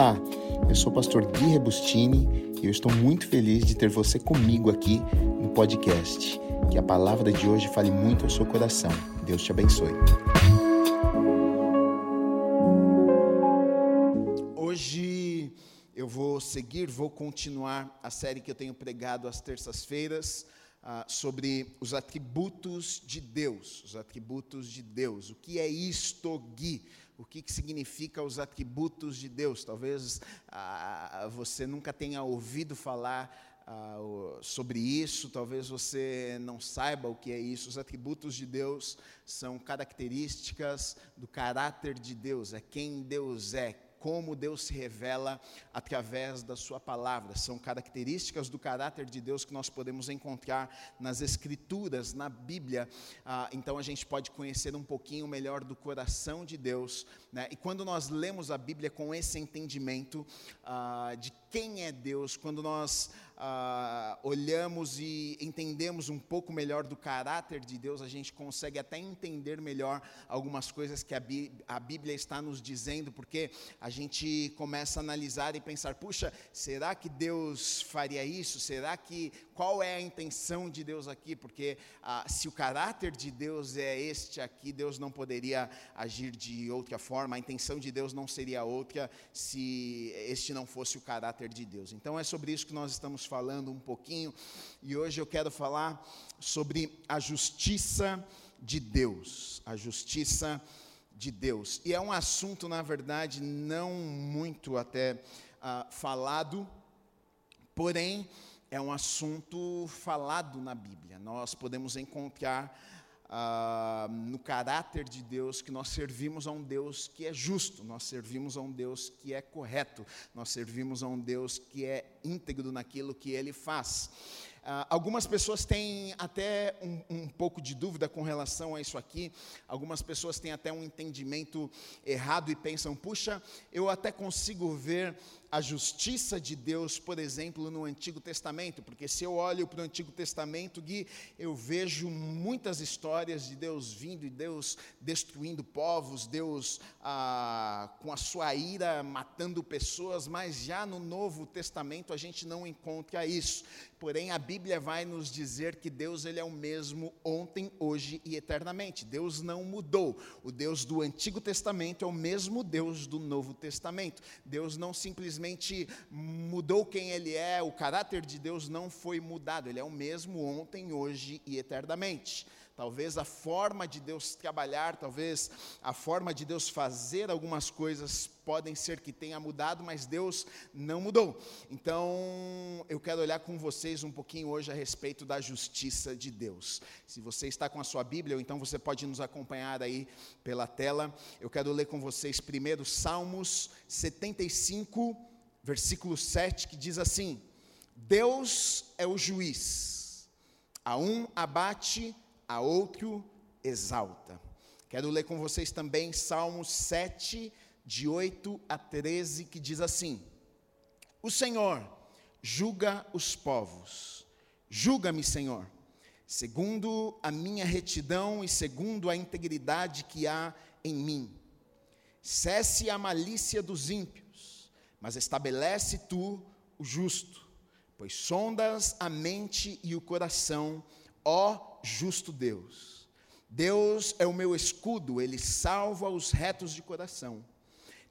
Olá, eu sou o pastor Gui Rebustini e eu estou muito feliz de ter você comigo aqui no podcast. Que a palavra de hoje fale muito ao seu coração. Deus te abençoe. Hoje eu vou seguir, vou continuar a série que eu tenho pregado às terças-feiras. Uh, sobre os atributos de Deus, os atributos de Deus. O que é isto, Gui? O que, que significa os atributos de Deus. Talvez ah, você nunca tenha ouvido falar ah, sobre isso, talvez você não saiba o que é isso. Os atributos de Deus são características do caráter de Deus, é quem Deus é, como Deus se revela através da Sua palavra. São características do caráter de Deus que nós podemos encontrar nas Escrituras, na Bíblia. Ah, então a gente pode conhecer um pouquinho melhor do coração de Deus. Né? E quando nós lemos a Bíblia com esse entendimento ah, de quem é Deus, quando nós ah, olhamos e entendemos um pouco melhor do caráter de Deus, a gente consegue até entender melhor algumas coisas que a, Bí a Bíblia está nos dizendo, porque a gente começa a analisar e pensar: puxa, será que Deus faria isso? Será que qual é a intenção de Deus aqui? Porque ah, se o caráter de Deus é este aqui, Deus não poderia agir de outra forma. A intenção de Deus não seria outra se este não fosse o caráter de Deus. Então é sobre isso que nós estamos falando um pouquinho, e hoje eu quero falar sobre a justiça de Deus. A justiça de Deus. E é um assunto, na verdade, não muito até uh, falado, porém é um assunto falado na Bíblia. Nós podemos encontrar ah, no caráter de Deus que nós servimos a um Deus que é justo, nós servimos a um Deus que é correto, nós servimos a um Deus que é íntegro naquilo que ele faz. Uh, algumas pessoas têm até um, um, pouco de dúvida com relação a isso aqui. Algumas pessoas têm até um entendimento errado e pensam: puxa, eu até consigo ver a justiça de Deus, por exemplo, no Antigo Testamento, porque se eu olho para o Antigo Testamento, Gui, eu vejo muitas histórias de Deus vindo e Deus destruindo povos, Deus ah, com a sua ira matando pessoas, mas já no Novo Testamento a gente não encontra isso. Porém, a Bíblia vai nos dizer que Deus ele é o mesmo ontem, hoje e eternamente. Deus não mudou. O Deus do Antigo Testamento é o mesmo Deus do Novo Testamento. Deus não simplesmente mudou quem ele é, o caráter de Deus não foi mudado. Ele é o mesmo ontem, hoje e eternamente. Talvez a forma de Deus trabalhar, talvez a forma de Deus fazer algumas coisas podem ser que tenha mudado, mas Deus não mudou. Então, eu quero olhar com vocês um pouquinho hoje a respeito da justiça de Deus. Se você está com a sua Bíblia, ou então você pode nos acompanhar aí pela tela. Eu quero ler com vocês primeiro Salmos 75, versículo 7, que diz assim: Deus é o juiz, a um abate a outro exalta. Quero ler com vocês também Salmos 7, de 8 a 13, que diz assim: O Senhor julga os povos, julga-me, Senhor, segundo a minha retidão e segundo a integridade que há em mim. Cesse a malícia dos ímpios, mas estabelece tu o justo, pois sondas a mente e o coração, ó justo Deus. Deus é o meu escudo, ele salva os retos de coração.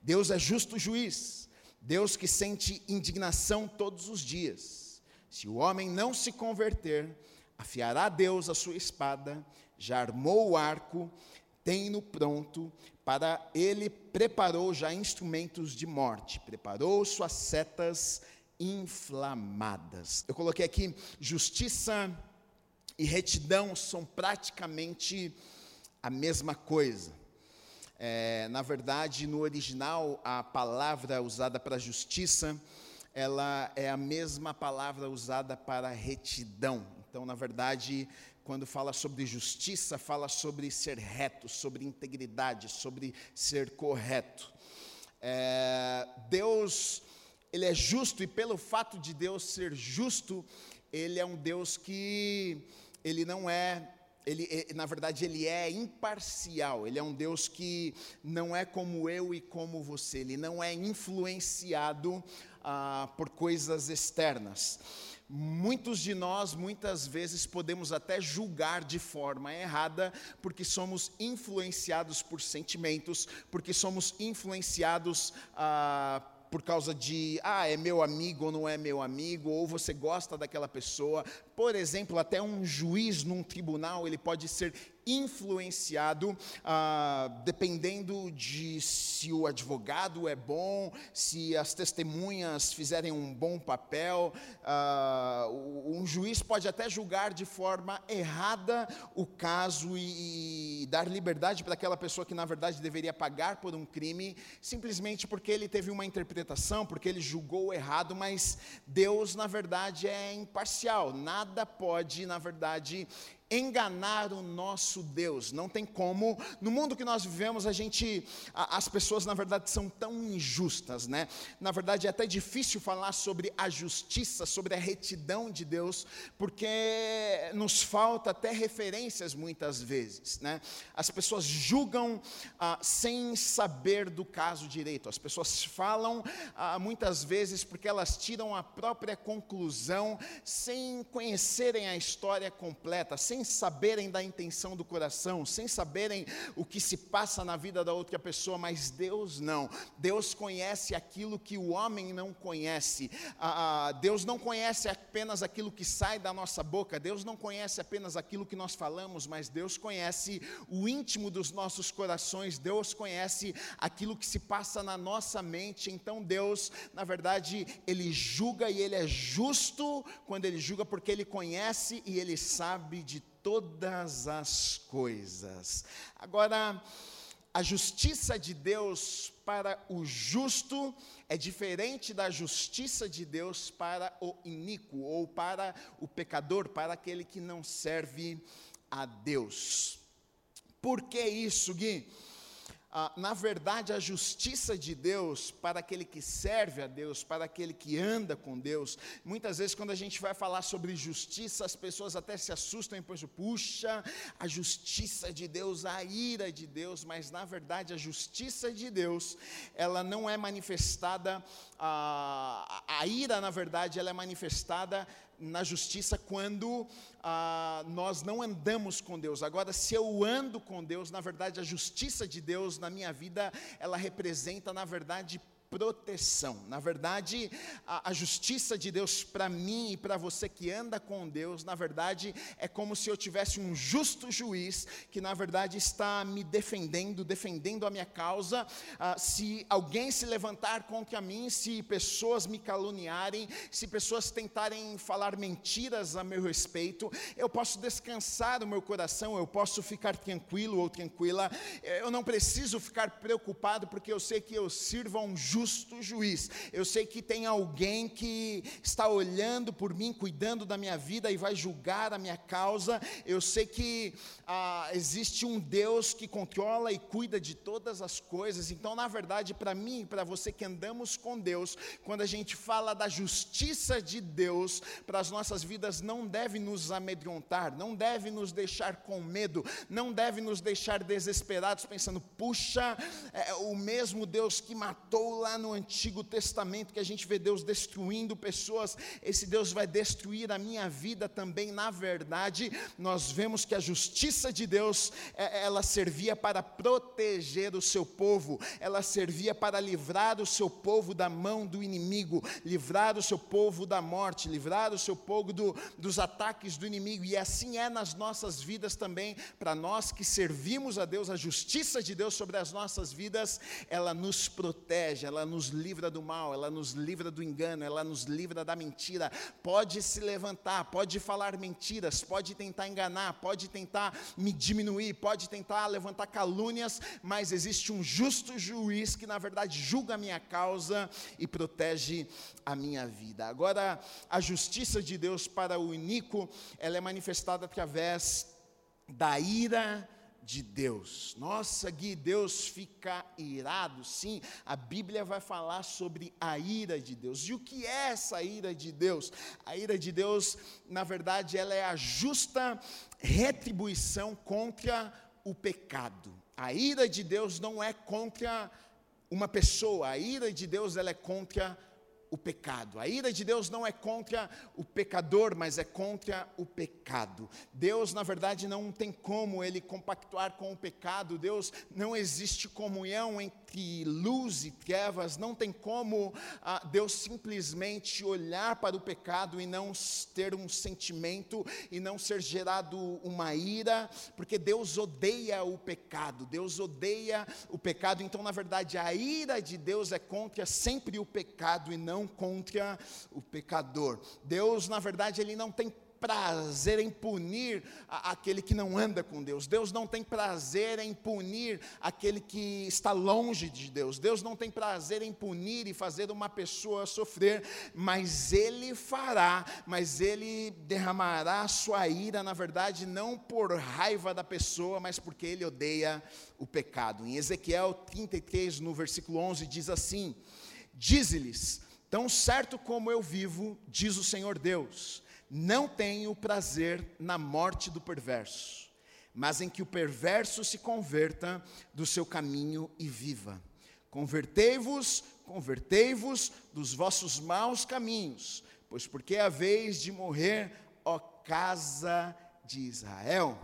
Deus é justo juiz, Deus que sente indignação todos os dias. Se o homem não se converter, afiará Deus a sua espada, já armou o arco, tem-no pronto, para ele preparou já instrumentos de morte, preparou suas setas inflamadas. Eu coloquei aqui justiça e retidão são praticamente a mesma coisa. É, na verdade, no original, a palavra usada para justiça, ela é a mesma palavra usada para retidão. Então, na verdade, quando fala sobre justiça, fala sobre ser reto, sobre integridade, sobre ser correto. É, Deus, Ele é justo, e pelo fato de Deus ser justo, Ele é um Deus que ele não é ele, na verdade, ele é imparcial, ele é um Deus que não é como eu e como você, ele não é influenciado ah, por coisas externas. Muitos de nós, muitas vezes, podemos até julgar de forma errada, porque somos influenciados por sentimentos, porque somos influenciados ah, por causa de, ah, é meu amigo ou não é meu amigo, ou você gosta daquela pessoa. Por exemplo, até um juiz num tribunal, ele pode ser influenciado, ah, dependendo de se o advogado é bom, se as testemunhas fizerem um bom papel. Ah, um juiz pode até julgar de forma errada o caso e, e dar liberdade para aquela pessoa que, na verdade, deveria pagar por um crime, simplesmente porque ele teve uma interpretação, porque ele julgou errado, mas Deus, na verdade, é imparcial. Nada pode, na verdade, enganar o nosso Deus. Não tem como. No mundo que nós vivemos, a gente, as pessoas na verdade são tão injustas, né? Na verdade é até difícil falar sobre a justiça, sobre a retidão de Deus, porque nos falta até referências muitas vezes, né? As pessoas julgam ah, sem saber do caso direito. As pessoas falam ah, muitas vezes porque elas tiram a própria conclusão sem conhecerem a história completa, sem sem saberem da intenção do coração, sem saberem o que se passa na vida da outra pessoa, mas Deus não. Deus conhece aquilo que o homem não conhece. Ah, Deus não conhece apenas aquilo que sai da nossa boca, Deus não conhece apenas aquilo que nós falamos, mas Deus conhece o íntimo dos nossos corações, Deus conhece aquilo que se passa na nossa mente. Então Deus, na verdade, ele julga e ele é justo quando ele julga porque ele conhece e ele sabe de todas as coisas. Agora, a justiça de Deus para o justo é diferente da justiça de Deus para o iníquo ou para o pecador, para aquele que não serve a Deus. Por que isso, Gui? Ah, na verdade, a justiça de Deus para aquele que serve a Deus, para aquele que anda com Deus. Muitas vezes, quando a gente vai falar sobre justiça, as pessoas até se assustam e pensam, puxa, a justiça de Deus, a ira de Deus, mas na verdade, a justiça de Deus, ela não é manifestada, a, a ira, na verdade, ela é manifestada na justiça quando ah, nós não andamos com Deus. Agora, se eu ando com Deus, na verdade, a justiça de Deus na minha vida, ela representa, na verdade, proteção. Na verdade, a, a justiça de Deus para mim e para você que anda com Deus, na verdade, é como se eu tivesse um justo juiz que, na verdade, está me defendendo, defendendo a minha causa. Ah, se alguém se levantar contra mim, se pessoas me caluniarem, se pessoas tentarem falar mentiras a meu respeito, eu posso descansar o meu coração, eu posso ficar tranquilo ou tranquila. Eu não preciso ficar preocupado porque eu sei que eu sirvo a um justo justo juiz. Eu sei que tem alguém que está olhando por mim, cuidando da minha vida e vai julgar a minha causa. Eu sei que ah, existe um Deus que controla e cuida de todas as coisas. Então, na verdade, para mim e para você que andamos com Deus, quando a gente fala da justiça de Deus para as nossas vidas, não deve nos amedrontar, não deve nos deixar com medo, não deve nos deixar desesperados, pensando, puxa, é, o mesmo Deus que matou lá lá no Antigo Testamento que a gente vê Deus destruindo pessoas, esse Deus vai destruir a minha vida também. Na verdade, nós vemos que a justiça de Deus, é, ela servia para proteger o seu povo, ela servia para livrar o seu povo da mão do inimigo, livrar o seu povo da morte, livrar o seu povo do, dos ataques do inimigo. E assim é nas nossas vidas também, para nós que servimos a Deus, a justiça de Deus sobre as nossas vidas, ela nos protege, ela ela nos livra do mal, ela nos livra do engano, ela nos livra da mentira. Pode se levantar, pode falar mentiras, pode tentar enganar, pode tentar me diminuir, pode tentar levantar calúnias, mas existe um justo juiz que, na verdade, julga a minha causa e protege a minha vida. Agora, a justiça de Deus para o iníquo, ela é manifestada através da ira de Deus. Nossa, Gui, Deus fica irado. Sim, a Bíblia vai falar sobre a ira de Deus. E o que é essa ira de Deus? A ira de Deus, na verdade, ela é a justa retribuição contra o pecado. A ira de Deus não é contra uma pessoa, a ira de Deus ela é contra o pecado. A ira de Deus não é contra o pecador, mas é contra o pecado. Deus, na verdade, não tem como ele compactuar com o pecado. Deus não existe comunhão entre luz e trevas. Não tem como ah, Deus simplesmente olhar para o pecado e não ter um sentimento e não ser gerado uma ira, porque Deus odeia o pecado. Deus odeia o pecado. Então, na verdade, a ira de Deus é contra sempre o pecado e não não contra o pecador. Deus, na verdade, ele não tem prazer em punir aquele que não anda com Deus. Deus não tem prazer em punir aquele que está longe de Deus. Deus não tem prazer em punir e fazer uma pessoa sofrer, mas Ele fará, mas Ele derramará sua ira, na verdade, não por raiva da pessoa, mas porque Ele odeia o pecado. Em Ezequiel 33, no versículo 11, diz assim: Dize-lhes Tão certo como eu vivo, diz o Senhor Deus, não tenho prazer na morte do perverso, mas em que o perverso se converta do seu caminho e viva. Convertei-vos, convertei-vos dos vossos maus caminhos, pois porque é a vez de morrer, ó casa de Israel.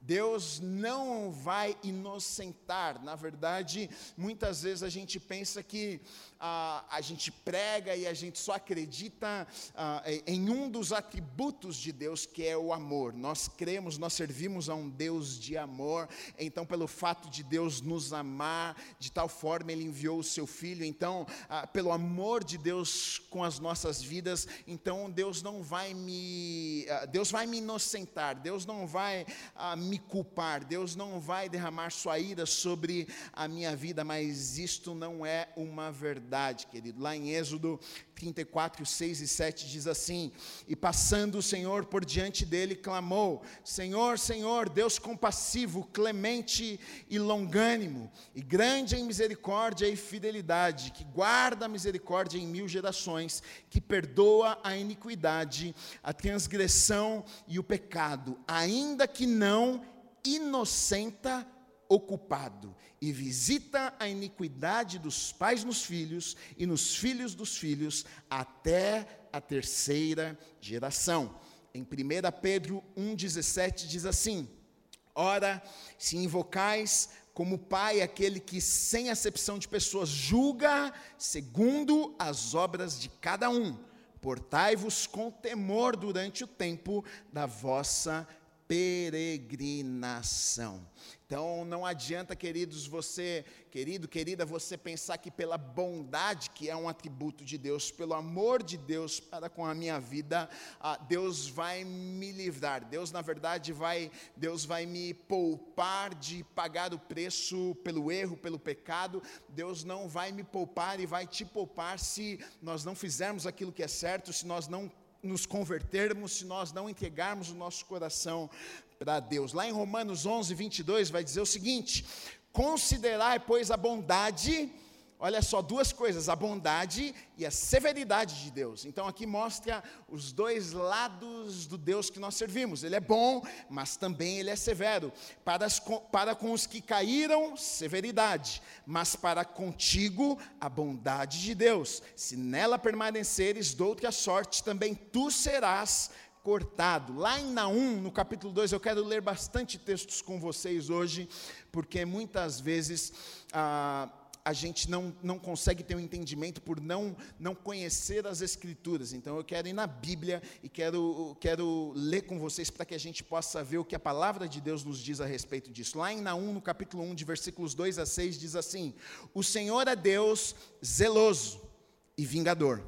Deus não vai inocentar. Na verdade, muitas vezes a gente pensa que ah, a gente prega e a gente só acredita ah, em um dos atributos de Deus, que é o amor. Nós cremos, nós servimos a um Deus de amor. Então, pelo fato de Deus nos amar, de tal forma Ele enviou o Seu Filho. Então, ah, pelo amor de Deus com as nossas vidas, então Deus não vai me, ah, Deus vai me inocentar. Deus não vai ah, me culpar. Deus não vai derramar Sua ira sobre a minha vida. Mas isto não é uma verdade verdade, querido. Lá em Êxodo 34, 6 e 7 diz assim: E passando o Senhor por diante dele, clamou: Senhor, Senhor, Deus compassivo, clemente e longânimo, e grande em misericórdia e fidelidade, que guarda a misericórdia em mil gerações, que perdoa a iniquidade, a transgressão e o pecado, ainda que não inocenta ocupado e visita a iniquidade dos pais nos filhos e nos filhos dos filhos até a terceira geração. Em 1 Pedro 1,17 diz assim: Ora, se invocais como Pai aquele que, sem acepção de pessoas, julga segundo as obras de cada um, portai-vos com temor durante o tempo da vossa peregrinação. Então não adianta, queridos, você, querido, querida, você pensar que pela bondade, que é um atributo de Deus, pelo amor de Deus para com a minha vida, ah, Deus vai me livrar. Deus, na verdade, vai, Deus vai me poupar de pagar o preço pelo erro, pelo pecado. Deus não vai me poupar e vai te poupar se nós não fizermos aquilo que é certo, se nós não nos convertermos se nós não entregarmos o nosso coração para Deus. Lá em Romanos 11, 22, vai dizer o seguinte: Considerai, pois, a bondade olha só, duas coisas: a bondade e a severidade de Deus. Então aqui mostra os dois lados do Deus que nós servimos. Ele é bom, mas também ele é severo. Para, as, para com os que caíram, severidade, mas para contigo, a bondade de Deus. Se nela permaneceres, dou-te a sorte, também tu serás cortado. Lá em Naum, no capítulo 2, eu quero ler bastante textos com vocês hoje, porque muitas vezes. Ah, a gente não, não consegue ter um entendimento por não, não conhecer as Escrituras. Então eu quero ir na Bíblia e quero, quero ler com vocês para que a gente possa ver o que a palavra de Deus nos diz a respeito disso. Lá em Naum, no capítulo 1, de versículos 2 a 6, diz assim: O Senhor é Deus zeloso e vingador.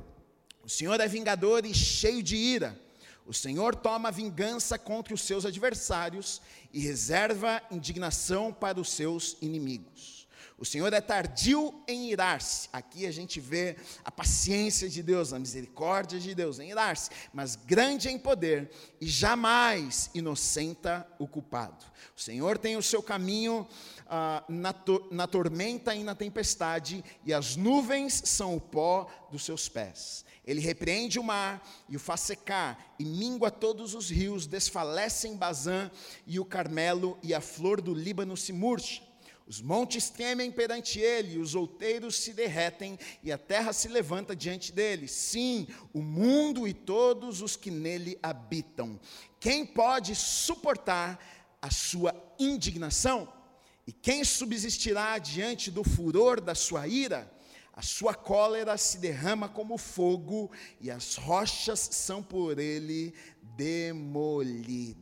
O Senhor é vingador e cheio de ira. O Senhor toma vingança contra os seus adversários e reserva indignação para os seus inimigos. O Senhor é tardio em irar-se. Aqui a gente vê a paciência de Deus, a misericórdia de Deus em irar-se, mas grande em poder e jamais inocenta o culpado. O Senhor tem o seu caminho ah, na, to na tormenta e na tempestade, e as nuvens são o pó dos seus pés. Ele repreende o mar e o faz secar, e mingua todos os rios, desfalece em Bazã, e o Carmelo e a flor do Líbano se murcha. Os montes temem perante ele, os outeiros se derretem e a terra se levanta diante dele. Sim, o mundo e todos os que nele habitam. Quem pode suportar a sua indignação? E quem subsistirá diante do furor da sua ira? A sua cólera se derrama como fogo e as rochas são por ele demolidas.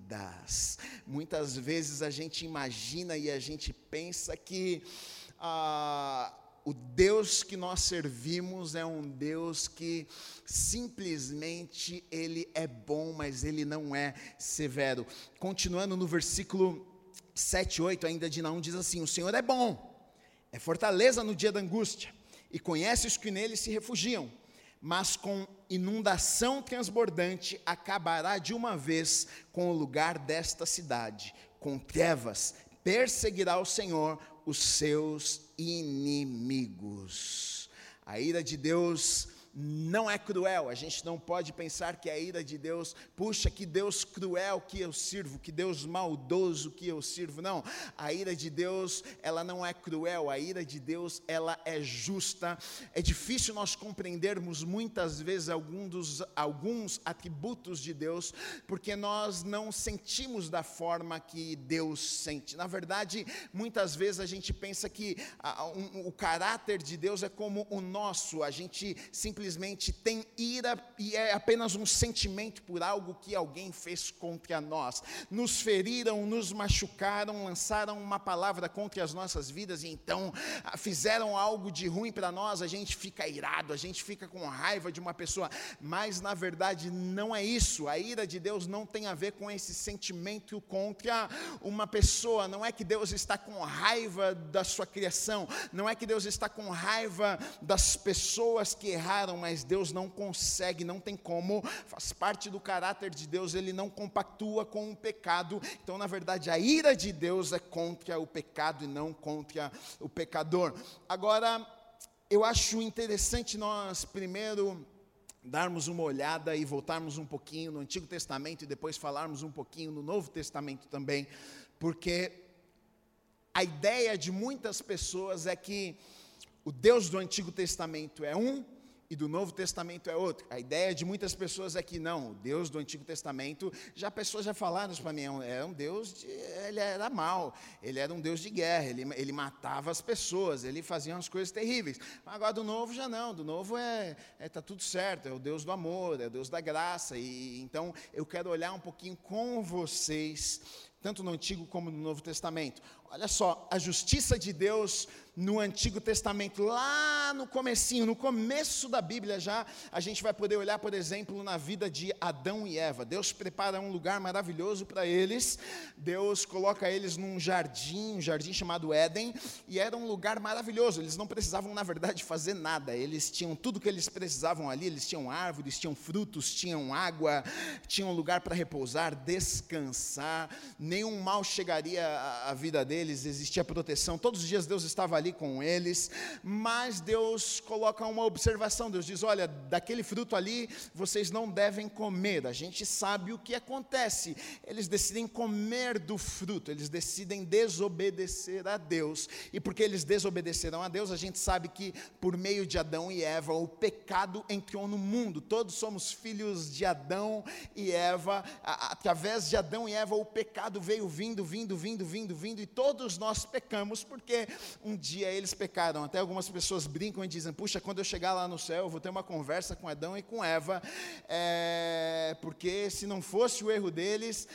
Muitas vezes a gente imagina e a gente pensa que ah, o Deus que nós servimos é um Deus que simplesmente ele é bom, mas ele não é severo. Continuando no versículo 7, 8 ainda de Naum diz assim: O Senhor é bom, é fortaleza no dia da angústia, e conhece os que nele se refugiam mas com inundação transbordante acabará de uma vez com o lugar desta cidade. Com trevas perseguirá o Senhor os seus inimigos. A ira de Deus não é cruel. A gente não pode pensar que a ira de Deus, puxa, que Deus cruel que eu sirvo, que Deus maldoso que eu sirvo. Não, a ira de Deus, ela não é cruel. A ira de Deus, ela é justa. É difícil nós compreendermos muitas vezes algum dos, alguns atributos de Deus, porque nós não sentimos da forma que Deus sente. Na verdade, muitas vezes a gente pensa que a, um, o caráter de Deus é como o nosso. A gente simplesmente simplesmente tem ira e é apenas um sentimento por algo que alguém fez contra nós. Nos feriram, nos machucaram, lançaram uma palavra contra as nossas vidas e então ah, fizeram algo de ruim para nós, a gente fica irado, a gente fica com raiva de uma pessoa, mas na verdade não é isso. A ira de Deus não tem a ver com esse sentimento contra uma pessoa, não é que Deus está com raiva da sua criação, não é que Deus está com raiva das pessoas que erraram mas Deus não consegue, não tem como, faz parte do caráter de Deus, ele não compactua com o pecado. Então, na verdade, a ira de Deus é contra o pecado e não contra o pecador. Agora, eu acho interessante nós primeiro darmos uma olhada e voltarmos um pouquinho no Antigo Testamento e depois falarmos um pouquinho no Novo Testamento também, porque a ideia de muitas pessoas é que o Deus do Antigo Testamento é um e do Novo Testamento é outro. A ideia de muitas pessoas é que não, o Deus do Antigo Testamento, já pessoas já falaram isso para mim, era é um Deus, de, ele era mau, ele era um Deus de guerra, ele, ele matava as pessoas, ele fazia umas coisas terríveis. Agora do Novo já não, do Novo é, é tá tudo certo, é o Deus do amor, é o Deus da graça. E então eu quero olhar um pouquinho com vocês, tanto no Antigo como no Novo Testamento. Olha só, a justiça de Deus no Antigo Testamento, lá no comecinho, no começo da Bíblia já, a gente vai poder olhar, por exemplo, na vida de Adão e Eva. Deus prepara um lugar maravilhoso para eles. Deus coloca eles num jardim, um jardim chamado Éden, e era um lugar maravilhoso. Eles não precisavam, na verdade, fazer nada. Eles tinham tudo que eles precisavam ali, eles tinham árvores, tinham frutos, tinham água, tinham lugar para repousar, descansar. Nenhum mal chegaria à vida deles, existia proteção. Todos os dias Deus estava ali ali com eles, mas Deus coloca uma observação. Deus diz: Olha, daquele fruto ali vocês não devem comer. A gente sabe o que acontece. Eles decidem comer do fruto, eles decidem desobedecer a Deus. E porque eles desobedeceram a Deus, a gente sabe que por meio de Adão e Eva, o pecado entrou no mundo. Todos somos filhos de Adão e Eva. Através de Adão e Eva, o pecado veio vindo, vindo, vindo, vindo, vindo, e todos nós pecamos porque um dia dia eles pecaram. Até algumas pessoas brincam e dizem: Puxa, quando eu chegar lá no céu, eu vou ter uma conversa com Adão e com Eva, é, porque se não fosse o erro deles,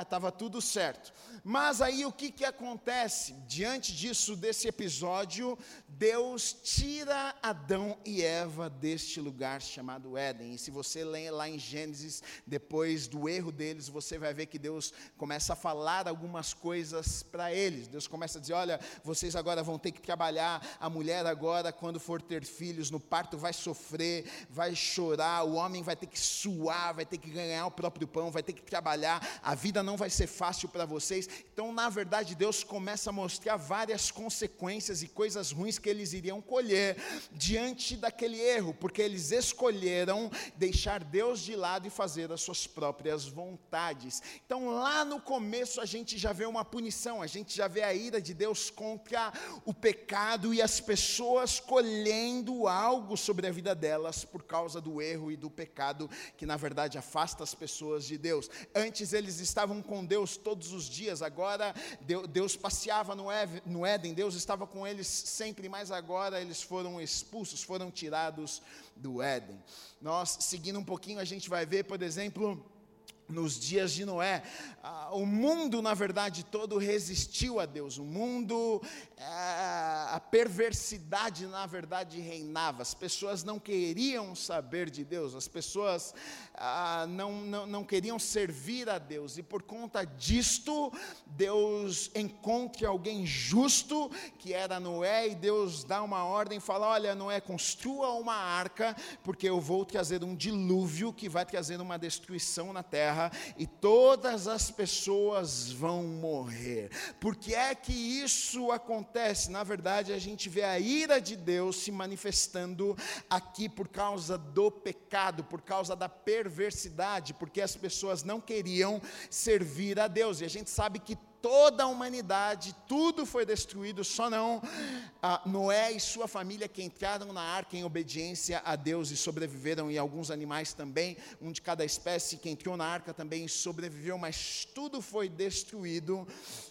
estava né, tudo certo. Mas aí o que, que acontece? Diante disso, desse episódio, Deus tira Adão e Eva deste lugar chamado Éden. E se você lê lá em Gênesis, depois do erro deles, você vai ver que Deus começa a falar algumas coisas para eles. Deus começa a dizer: Olha, vocês agora vão ter que trabalhar. A mulher agora, quando for ter filhos no parto, vai sofrer, vai chorar. O homem vai ter que suar, vai ter que ganhar o próprio pão, vai ter que trabalhar. A vida não vai ser fácil para vocês. Então, na verdade, Deus começa a mostrar várias consequências e coisas ruins que eles iriam colher diante daquele erro, porque eles escolheram deixar Deus de lado e fazer as suas próprias vontades. Então, lá no começo, a gente já vê uma punição, a gente já vê a ira de Deus contra o pecado e as pessoas colhendo algo sobre a vida delas por causa do erro e do pecado que, na verdade, afasta as pessoas de Deus. Antes eles estavam com Deus todos os dias, agora Deus passeava no Éden, Deus estava com eles sempre, mas agora eles foram expulsos, foram tirados do Éden. Nós, seguindo um pouquinho, a gente vai ver, por exemplo, nos dias de Noé, ah, o mundo, na verdade, todo resistiu a Deus. O mundo, ah, a perversidade, na verdade, reinava. As pessoas não queriam saber de Deus, as pessoas ah, não, não, não queriam servir a Deus. E por conta disto, Deus encontra alguém justo, que era Noé, e Deus dá uma ordem fala: Olha, Noé, construa uma arca, porque eu vou trazer um dilúvio que vai trazer uma destruição na terra, e todas as pessoas vão morrer. Por que é que isso acontece? Na verdade, a gente vê a ira de Deus se manifestando aqui por causa do pecado, por causa da perversidade, porque as pessoas não queriam servir a Deus. E a gente sabe que toda a humanidade, tudo foi destruído, só não ah, Noé e sua família que entraram na arca em obediência a Deus e sobreviveram, e alguns animais também, um de cada espécie que entrou na arca também sobreviveu, mas tudo foi destruído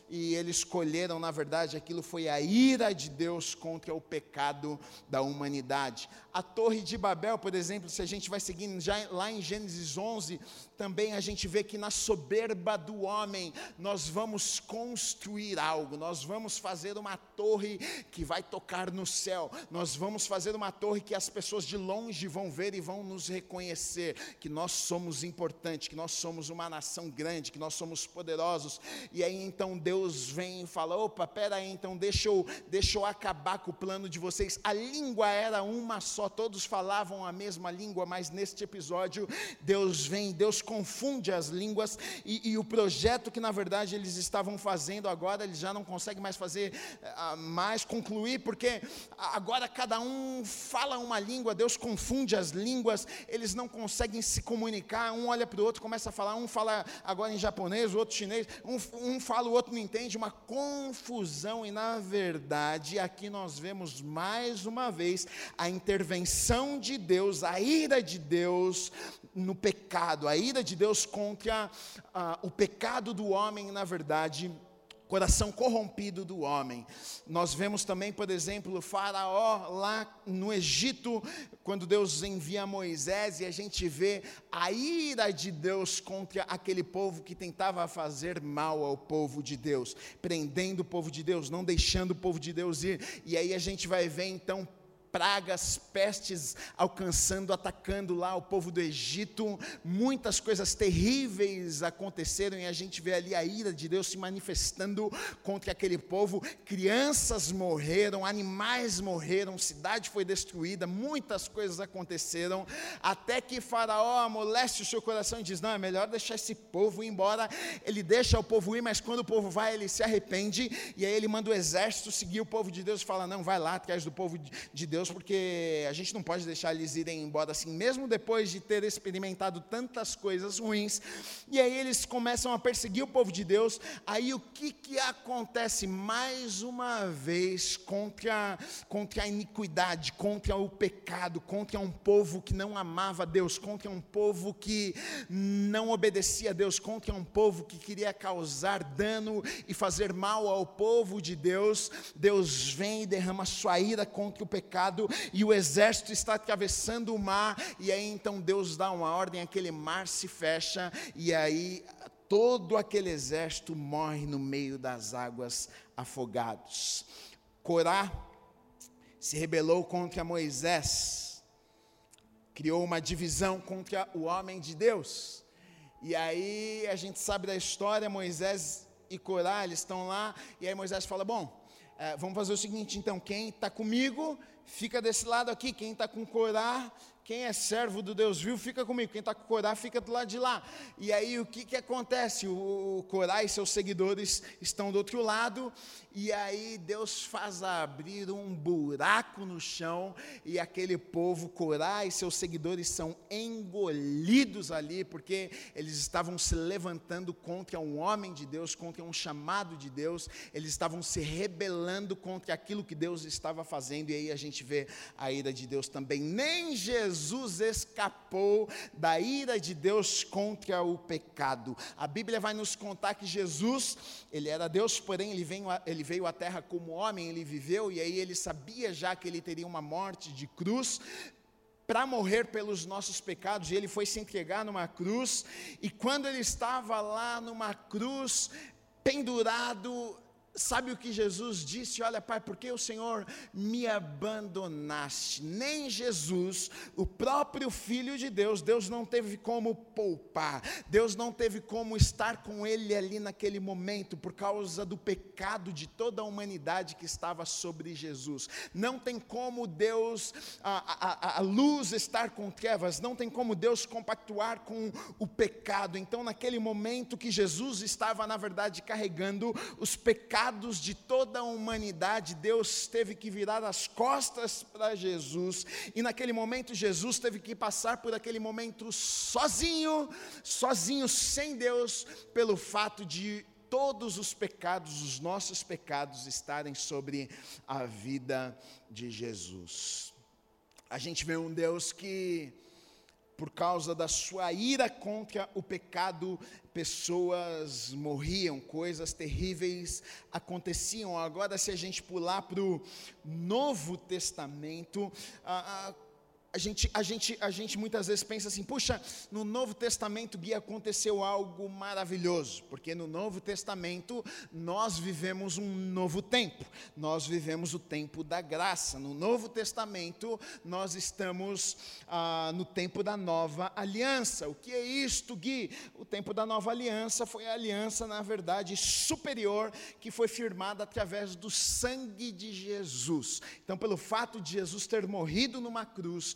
e eles escolheram, na verdade, aquilo foi a ira de Deus contra o pecado da humanidade. A Torre de Babel, por exemplo, se a gente vai seguindo já lá em Gênesis 11, também a gente vê que na soberba do homem nós vamos construir algo, nós vamos fazer uma torre que vai tocar no céu, nós vamos fazer uma torre que as pessoas de longe vão ver e vão nos reconhecer que nós somos importantes, que nós somos uma nação grande, que nós somos poderosos. E aí então Deus vem e fala: opa, peraí, então deixa eu, deixa eu acabar com o plano de vocês. A língua era uma só, todos falavam a mesma língua, mas neste episódio Deus vem, Deus confunde as línguas e, e, o projeto que na verdade eles estavam fazendo agora, eles já não conseguem mais fazer, uh, mais concluir, porque agora cada um fala uma língua, Deus confunde as línguas, eles não conseguem se comunicar, um olha para o outro, começa a falar, um fala agora em japonês, o outro chinês, um, um fala, o outro não entende, uma confusão, e na verdade aqui nós vemos mais uma vez a intervenção de Deus, a ira de Deus no pecado, a ira de Deus contra ah, o pecado do homem, na verdade, coração corrompido do homem. Nós vemos também, por exemplo, Faraó lá no Egito, quando Deus envia Moisés e a gente vê a ira de Deus contra aquele povo que tentava fazer mal ao povo de Deus, prendendo o povo de Deus, não deixando o povo de Deus ir. E aí a gente vai ver então pragas, pestes alcançando, atacando lá o povo do Egito, muitas coisas terríveis aconteceram e a gente vê ali a ira de Deus se manifestando contra aquele povo. Crianças morreram, animais morreram, cidade foi destruída, muitas coisas aconteceram, até que Faraó amolece o seu coração e diz: Não, é melhor deixar esse povo ir embora. Ele deixa o povo ir, mas quando o povo vai, ele se arrepende e aí ele manda o exército seguir o povo de Deus e fala: Não, vai lá atrás do povo de Deus Deus, porque a gente não pode deixar eles irem embora assim, mesmo depois de ter experimentado tantas coisas ruins. E aí eles começam a perseguir o povo de Deus. Aí o que, que acontece mais uma vez contra, contra a iniquidade, contra o pecado, contra um povo que não amava Deus, contra um povo que não obedecia a Deus, contra um povo que queria causar dano e fazer mal ao povo de Deus. Deus vem e derrama sua ira contra o pecado lado e o exército está atravessando o mar, e aí então Deus dá uma ordem, aquele mar se fecha, e aí todo aquele exército morre no meio das águas afogados. Corá se rebelou contra Moisés, criou uma divisão contra o homem de Deus. E aí a gente sabe da história, Moisés e Corá, eles estão lá, e aí Moisés fala: Bom, é, vamos fazer o seguinte, então, quem está comigo, fica desse lado aqui, quem está com Corá, quem é servo do Deus vivo, fica comigo. Quem está com Corá, fica do lado de lá. E aí o que, que acontece? O, o Corá e seus seguidores estão do outro lado. E aí Deus faz abrir um buraco no chão. E aquele povo, Corá e seus seguidores, são engolidos ali, porque eles estavam se levantando contra um homem de Deus, contra um chamado de Deus. Eles estavam se rebelando contra aquilo que Deus estava fazendo. E aí a gente vê a ira de Deus também. Nem Jesus escapou da ira de Deus contra o pecado. A Bíblia vai nos contar que Jesus, ele era Deus, porém ele veio, ele veio à terra como homem, ele viveu e aí ele sabia já que ele teria uma morte de cruz, para morrer pelos nossos pecados, e ele foi se entregar numa cruz, e quando ele estava lá numa cruz, pendurado, Sabe o que Jesus disse? Olha, Pai, porque o Senhor me abandonaste? Nem Jesus, o próprio Filho de Deus, Deus não teve como poupar, Deus não teve como estar com ele ali naquele momento, por causa do pecado de toda a humanidade que estava sobre Jesus. Não tem como Deus, a, a, a luz estar com trevas, não tem como Deus compactuar com o pecado. Então, naquele momento que Jesus estava, na verdade, carregando os pecados, pecados de toda a humanidade, Deus teve que virar as costas para Jesus, e naquele momento Jesus teve que passar por aquele momento sozinho, sozinho, sem Deus, pelo fato de todos os pecados, os nossos pecados, estarem sobre a vida de Jesus. A gente vê um Deus que por causa da sua ira contra o pecado, pessoas morriam, coisas terríveis aconteciam. Agora, se a gente pular para o Novo Testamento, a, a a gente, a, gente, a gente muitas vezes pensa assim, puxa, no Novo Testamento, Gui, aconteceu algo maravilhoso, porque no Novo Testamento nós vivemos um novo tempo, nós vivemos o tempo da graça. No Novo Testamento nós estamos ah, no tempo da nova aliança. O que é isto, Gui? O tempo da nova aliança foi a aliança, na verdade, superior, que foi firmada através do sangue de Jesus. Então, pelo fato de Jesus ter morrido numa cruz,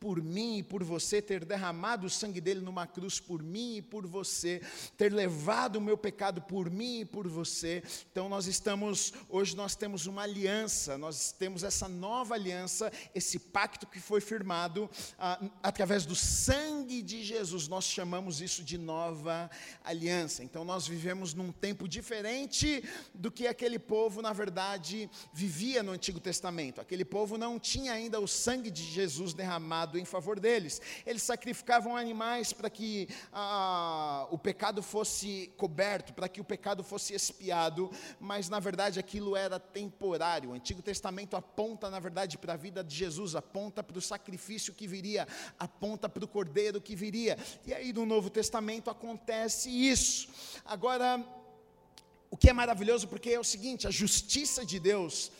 por mim e por você, ter derramado o sangue dele numa cruz por mim e por você, ter levado o meu pecado por mim e por você. Então nós estamos, hoje nós temos uma aliança, nós temos essa nova aliança, esse pacto que foi firmado ah, através do sangue de Jesus. Nós chamamos isso de nova aliança. Então nós vivemos num tempo diferente do que aquele povo, na verdade, vivia no Antigo Testamento. Aquele povo não tinha ainda o sangue de Jesus derramado em favor deles. Eles sacrificavam animais para que ah, o pecado fosse coberto, para que o pecado fosse expiado, mas na verdade aquilo era temporário. O Antigo Testamento aponta, na verdade, para a vida de Jesus, aponta para o sacrifício que viria, aponta para o cordeiro que viria. E aí no Novo Testamento acontece isso. Agora, o que é maravilhoso, porque é o seguinte: a justiça de Deus,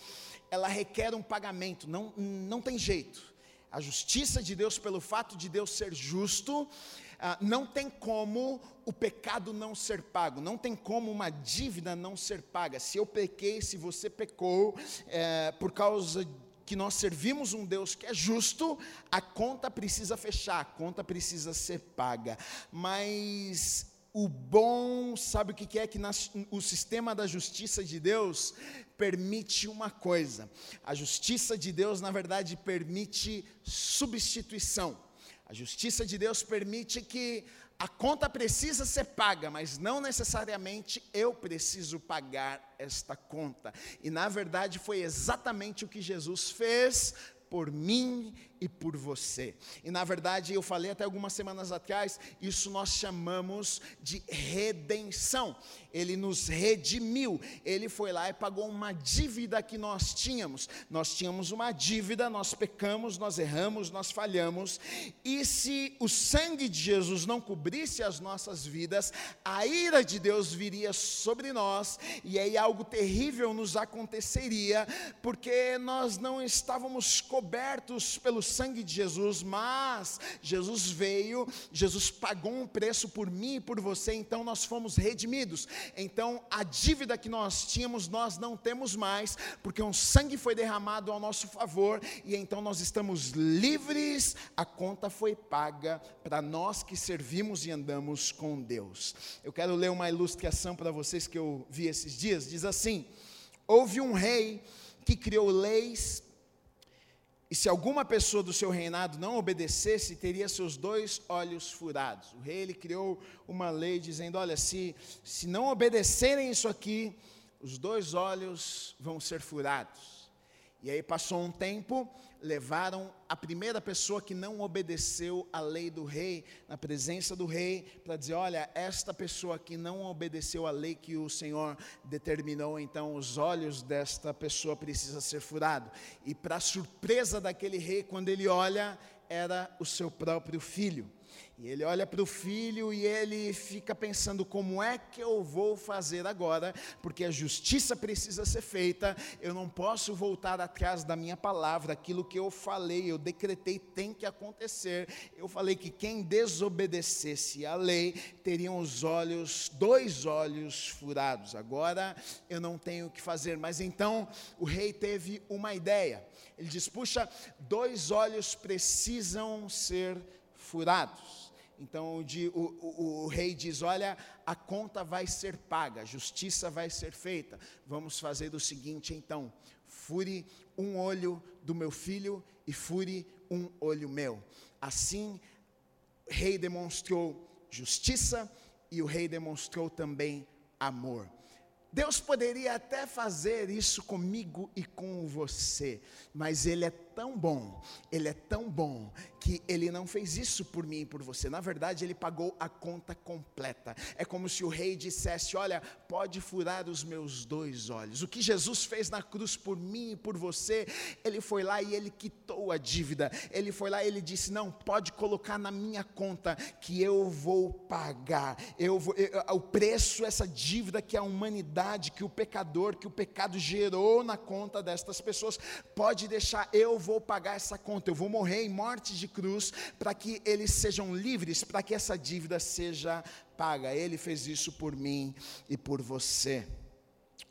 ela requer um pagamento, não, não tem jeito a justiça de Deus, pelo fato de Deus ser justo, ah, não tem como o pecado não ser pago, não tem como uma dívida não ser paga. Se eu pequei, se você pecou, é, por causa que nós servimos um Deus que é justo, a conta precisa fechar, a conta precisa ser paga. Mas o bom, sabe o que é que nas, o sistema da justiça de Deus permite uma coisa. A justiça de Deus, na verdade, permite substituição. A justiça de Deus permite que a conta precisa ser paga, mas não necessariamente eu preciso pagar esta conta. E na verdade foi exatamente o que Jesus fez por mim e por você. E na verdade, eu falei até algumas semanas atrás, isso nós chamamos de redenção. Ele nos redimiu. Ele foi lá e pagou uma dívida que nós tínhamos. Nós tínhamos uma dívida, nós pecamos, nós erramos, nós falhamos. E se o sangue de Jesus não cobrisse as nossas vidas, a ira de Deus viria sobre nós e aí algo terrível nos aconteceria, porque nós não estávamos cobertos pelo sangue de Jesus, mas Jesus veio, Jesus pagou um preço por mim e por você, então nós fomos redimidos. Então a dívida que nós tínhamos, nós não temos mais, porque um sangue foi derramado ao nosso favor, e então nós estamos livres, a conta foi paga para nós que servimos e andamos com Deus. Eu quero ler uma ilustração para vocês que eu vi esses dias, diz assim: houve um rei que criou leis, e se alguma pessoa do seu reinado não obedecesse, teria seus dois olhos furados. O rei ele criou uma lei dizendo: olha, se, se não obedecerem isso aqui, os dois olhos vão ser furados. E aí passou um tempo, levaram a primeira pessoa que não obedeceu à lei do rei, na presença do rei, para dizer: olha, esta pessoa que não obedeceu à lei que o Senhor determinou, então os olhos desta pessoa precisam ser furados. E para surpresa daquele rei, quando ele olha, era o seu próprio filho. E ele olha para o filho e ele fica pensando: como é que eu vou fazer agora? Porque a justiça precisa ser feita, eu não posso voltar atrás da minha palavra, aquilo que eu falei, eu decretei tem que acontecer. Eu falei que quem desobedecesse à lei teriam os olhos, dois olhos furados. Agora eu não tenho o que fazer. Mas então o rei teve uma ideia. Ele diz: puxa, dois olhos precisam ser furados. Então o, o, o, rei diz: Olha, a conta vai ser paga, justiça vai ser feita. Vamos fazer o seguinte então: fure um olho do meu filho e fure um olho meu. Assim, o rei demonstrou justiça e o rei demonstrou também amor. Deus poderia até fazer isso comigo e com você, mas Ele é tão bom, Ele é tão bom, que Ele não fez isso por mim e por você. Na verdade, Ele pagou a conta completa. É como se o rei dissesse: Olha, pode furar os meus dois olhos. O que Jesus fez na cruz por mim e por você, Ele foi lá e Ele quitou a dívida. Ele foi lá e Ele disse: Não, pode colocar na minha conta, que eu vou pagar. Eu vou, eu, o preço, essa dívida que a humanidade, que o pecador, que o pecado gerou na conta destas pessoas, pode deixar, eu vou vou pagar essa conta, eu vou morrer em morte de cruz para que eles sejam livres, para que essa dívida seja paga. Ele fez isso por mim e por você.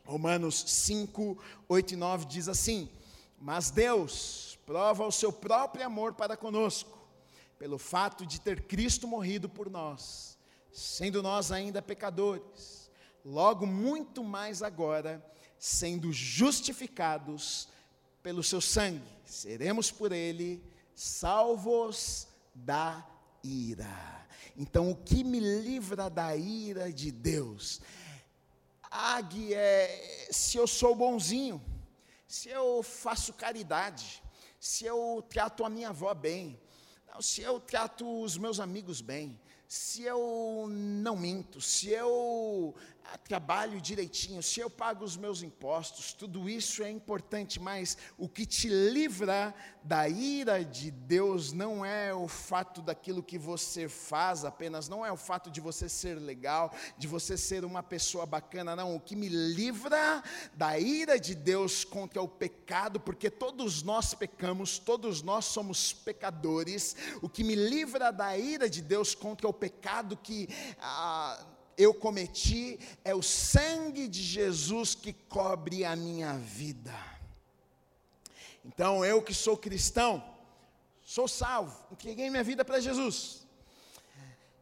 Romanos 5, 8 e 9 diz assim: Mas Deus prova o seu próprio amor para conosco, pelo fato de ter Cristo morrido por nós, sendo nós ainda pecadores, logo muito mais agora, sendo justificados pelo seu sangue, seremos por ele salvos da ira. Então, o que me livra da ira de Deus? Ag é se eu sou bonzinho, se eu faço caridade, se eu trato a minha avó bem, se eu trato os meus amigos bem, se eu não minto, se eu trabalho direitinho, se eu pago os meus impostos, tudo isso é importante, mas o que te livra da ira de Deus não é o fato daquilo que você faz apenas, não é o fato de você ser legal, de você ser uma pessoa bacana, não. O que me livra da ira de Deus contra o pecado, porque todos nós pecamos, todos nós somos pecadores, o que me livra da ira de Deus contra o pecado que. Ah, eu cometi, é o sangue de Jesus que cobre a minha vida. Então, eu que sou cristão, sou salvo, entreguei minha vida para Jesus.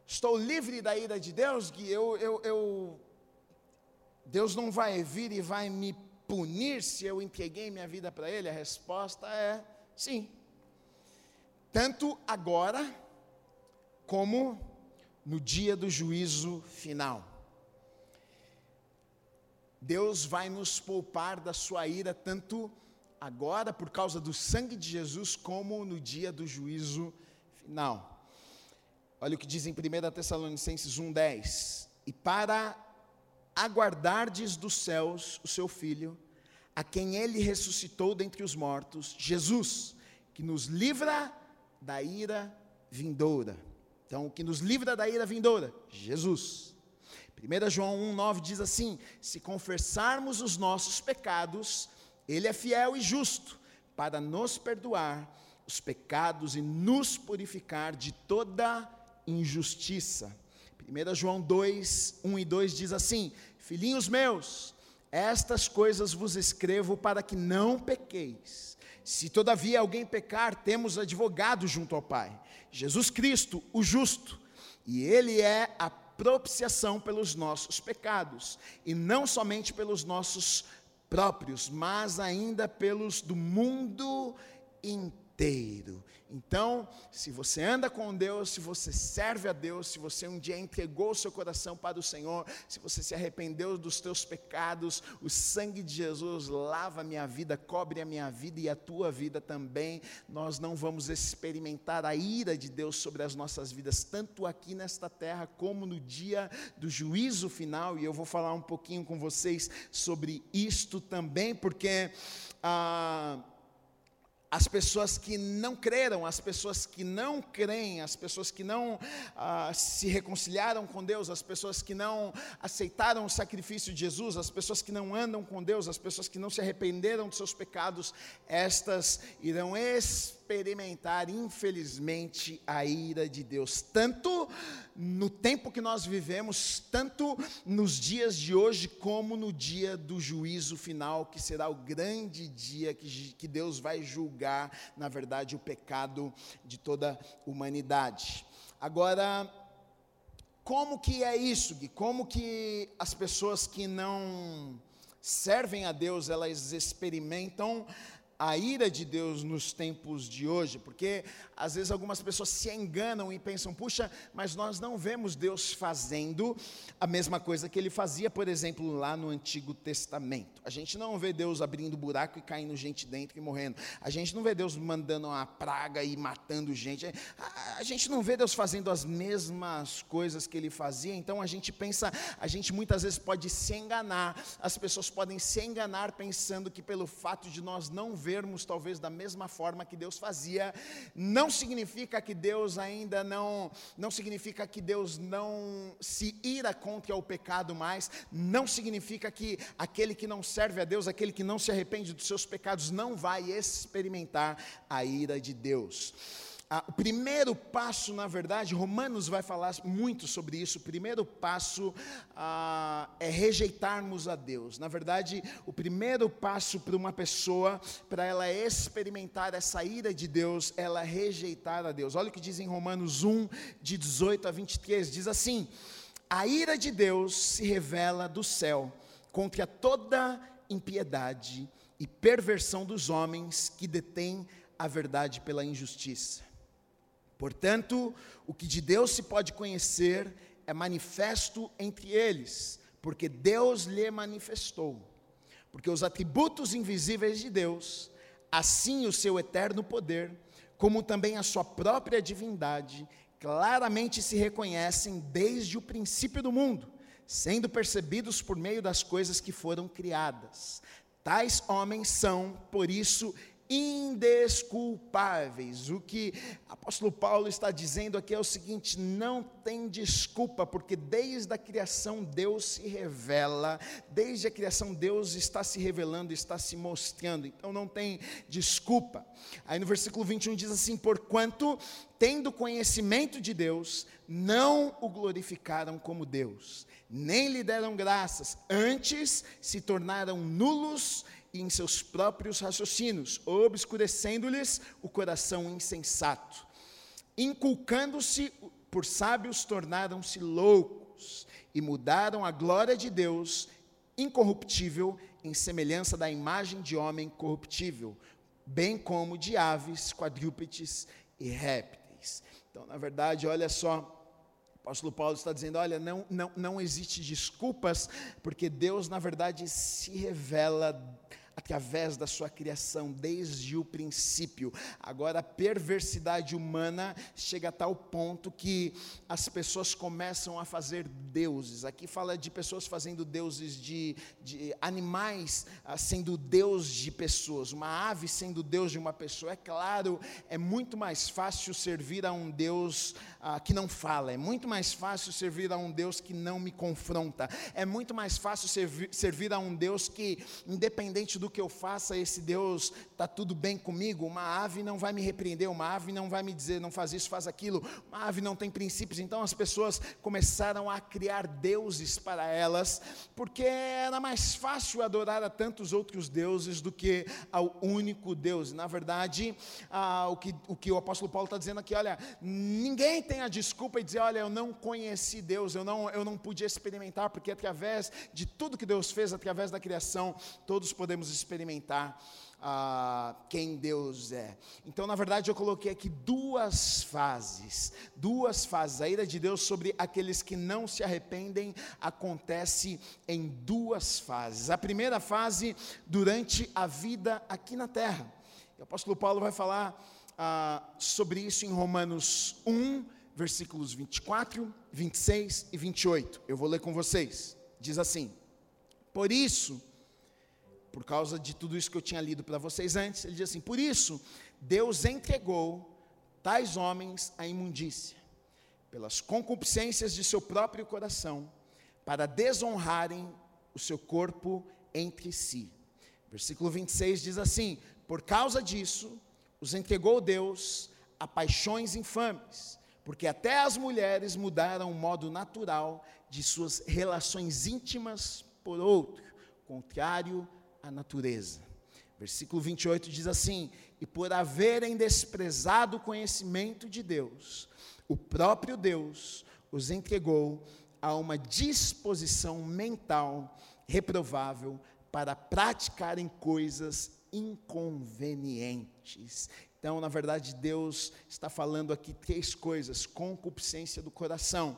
Estou livre da ira de Deus, que eu, eu, eu, Deus não vai vir e vai me punir se eu entreguei minha vida para Ele? A resposta é sim. Tanto agora, como no dia do juízo final. Deus vai nos poupar da sua ira, tanto agora, por causa do sangue de Jesus, como no dia do juízo final. Olha o que diz em 1 Tessalonicenses 1,10: E para aguardardes dos céus o seu Filho, a quem ele ressuscitou dentre os mortos, Jesus, que nos livra da ira vindoura. Então, o que nos livra da ira vindoura? Jesus. 1 João 1,9 diz assim: Se confessarmos os nossos pecados, Ele é fiel e justo para nos perdoar os pecados e nos purificar de toda injustiça. 1 João 2, 1 e 2 diz assim: Filhinhos meus, estas coisas vos escrevo para que não pequeis. Se todavia alguém pecar, temos advogado junto ao Pai, Jesus Cristo, o justo, e ele é a propiciação pelos nossos pecados, e não somente pelos nossos próprios, mas ainda pelos do mundo inteiro. Então, se você anda com Deus, se você serve a Deus, se você um dia entregou o seu coração para o Senhor, se você se arrependeu dos teus pecados, o sangue de Jesus lava a minha vida, cobre a minha vida e a tua vida também. Nós não vamos experimentar a ira de Deus sobre as nossas vidas, tanto aqui nesta terra como no dia do juízo final, e eu vou falar um pouquinho com vocês sobre isto também, porque ah, as pessoas que não creram, as pessoas que não creem, as pessoas que não ah, se reconciliaram com Deus, as pessoas que não aceitaram o sacrifício de Jesus, as pessoas que não andam com Deus, as pessoas que não se arrependeram dos seus pecados, estas irão experimentar, infelizmente, a ira de Deus, tanto no tempo que nós vivemos, tanto nos dias de hoje, como no dia do juízo final, que será o grande dia que, que Deus vai julgar, na verdade, o pecado de toda a humanidade. Agora, como que é isso, Gui? Como que as pessoas que não servem a Deus, elas experimentam a ira de Deus nos tempos de hoje, porque às vezes algumas pessoas se enganam e pensam, puxa, mas nós não vemos Deus fazendo a mesma coisa que ele fazia, por exemplo, lá no Antigo Testamento. A gente não vê Deus abrindo buraco e caindo gente dentro e morrendo. A gente não vê Deus mandando uma praga e matando gente. A, gente não vê Deus fazendo as mesmas coisas que ele fazia, então a gente pensa, a gente muitas vezes pode se enganar, as pessoas podem se enganar pensando que pelo fato de nós não vermos talvez da mesma forma que Deus fazia, não significa que Deus ainda não, não significa que Deus não se ira contra o pecado mais, não significa que aquele que não serve a Deus, aquele que não se arrepende dos seus pecados, não vai experimentar a ira de Deus. Ah, o primeiro passo, na verdade, Romanos vai falar muito sobre isso. O primeiro passo ah, é rejeitarmos a Deus. Na verdade, o primeiro passo para uma pessoa, para ela experimentar essa ira de Deus, ela rejeitar a Deus. Olha o que diz em Romanos 1, de 18 a 23: diz assim: A ira de Deus se revela do céu contra toda impiedade e perversão dos homens que detêm a verdade pela injustiça. Portanto, o que de Deus se pode conhecer é manifesto entre eles, porque Deus lhe manifestou. Porque os atributos invisíveis de Deus, assim o seu eterno poder, como também a sua própria divindade, claramente se reconhecem desde o princípio do mundo, sendo percebidos por meio das coisas que foram criadas. Tais homens são, por isso, indesculpáveis. O que o apóstolo Paulo está dizendo aqui é o seguinte: não tem desculpa, porque desde a criação Deus se revela, desde a criação Deus está se revelando, está se mostrando, então não tem desculpa. Aí no versículo 21 diz assim: Porquanto, tendo conhecimento de Deus, não o glorificaram como Deus, nem lhe deram graças, antes se tornaram nulos e em seus próprios raciocínios, obscurecendo-lhes o coração insensato. Inculcando-se por sábios, tornaram-se loucos e mudaram a glória de Deus incorruptível em semelhança da imagem de homem corruptível, bem como de aves, quadrúpedes e répteis. Então, na verdade, olha só, apóstolo Paulo está dizendo: olha, não, não, não existe desculpas, porque Deus, na verdade, se revela através da sua criação desde o princípio. Agora, a perversidade humana chega a tal ponto que as pessoas começam a fazer deuses. Aqui fala de pessoas fazendo deuses de, de animais, ah, sendo deus de pessoas, uma ave sendo deus de uma pessoa. É claro, é muito mais fácil servir a um Deus ah, que não fala, é muito mais fácil servir a um Deus que não me confronta, é muito mais fácil servir, servir a um Deus que, independente do do que eu faça, esse Deus está tudo bem comigo. Uma ave não vai me repreender, uma ave não vai me dizer, não faz isso, faz aquilo. Uma ave não tem princípios. Então as pessoas começaram a criar deuses para elas, porque era mais fácil adorar a tantos outros deuses do que ao único Deus. Na verdade, ah, o, que, o que o apóstolo Paulo está dizendo aqui, olha, ninguém tem a desculpa de dizer, olha, eu não conheci Deus, eu não, eu não podia experimentar, porque através de tudo que Deus fez, através da criação, todos podemos experimentar ah, quem Deus é. Então, na verdade, eu coloquei aqui duas fases, duas fases. A ira de Deus sobre aqueles que não se arrependem acontece em duas fases. A primeira fase durante a vida aqui na terra. O apóstolo Paulo vai falar ah, sobre isso em Romanos 1, versículos 24, 26 e 28. Eu vou ler com vocês. Diz assim: Por isso por causa de tudo isso que eu tinha lido para vocês antes, ele diz assim: Por isso, Deus entregou tais homens à imundícia, pelas concupiscências de seu próprio coração, para desonrarem o seu corpo entre si. Versículo 26 diz assim: Por causa disso, os entregou Deus a paixões infames, porque até as mulheres mudaram o modo natural de suas relações íntimas por outro, contrário a natureza. Versículo 28 diz assim: E por haverem desprezado o conhecimento de Deus, o próprio Deus os entregou a uma disposição mental reprovável para praticarem coisas inconvenientes. Então, na verdade, Deus está falando aqui três coisas: concupiscência do coração,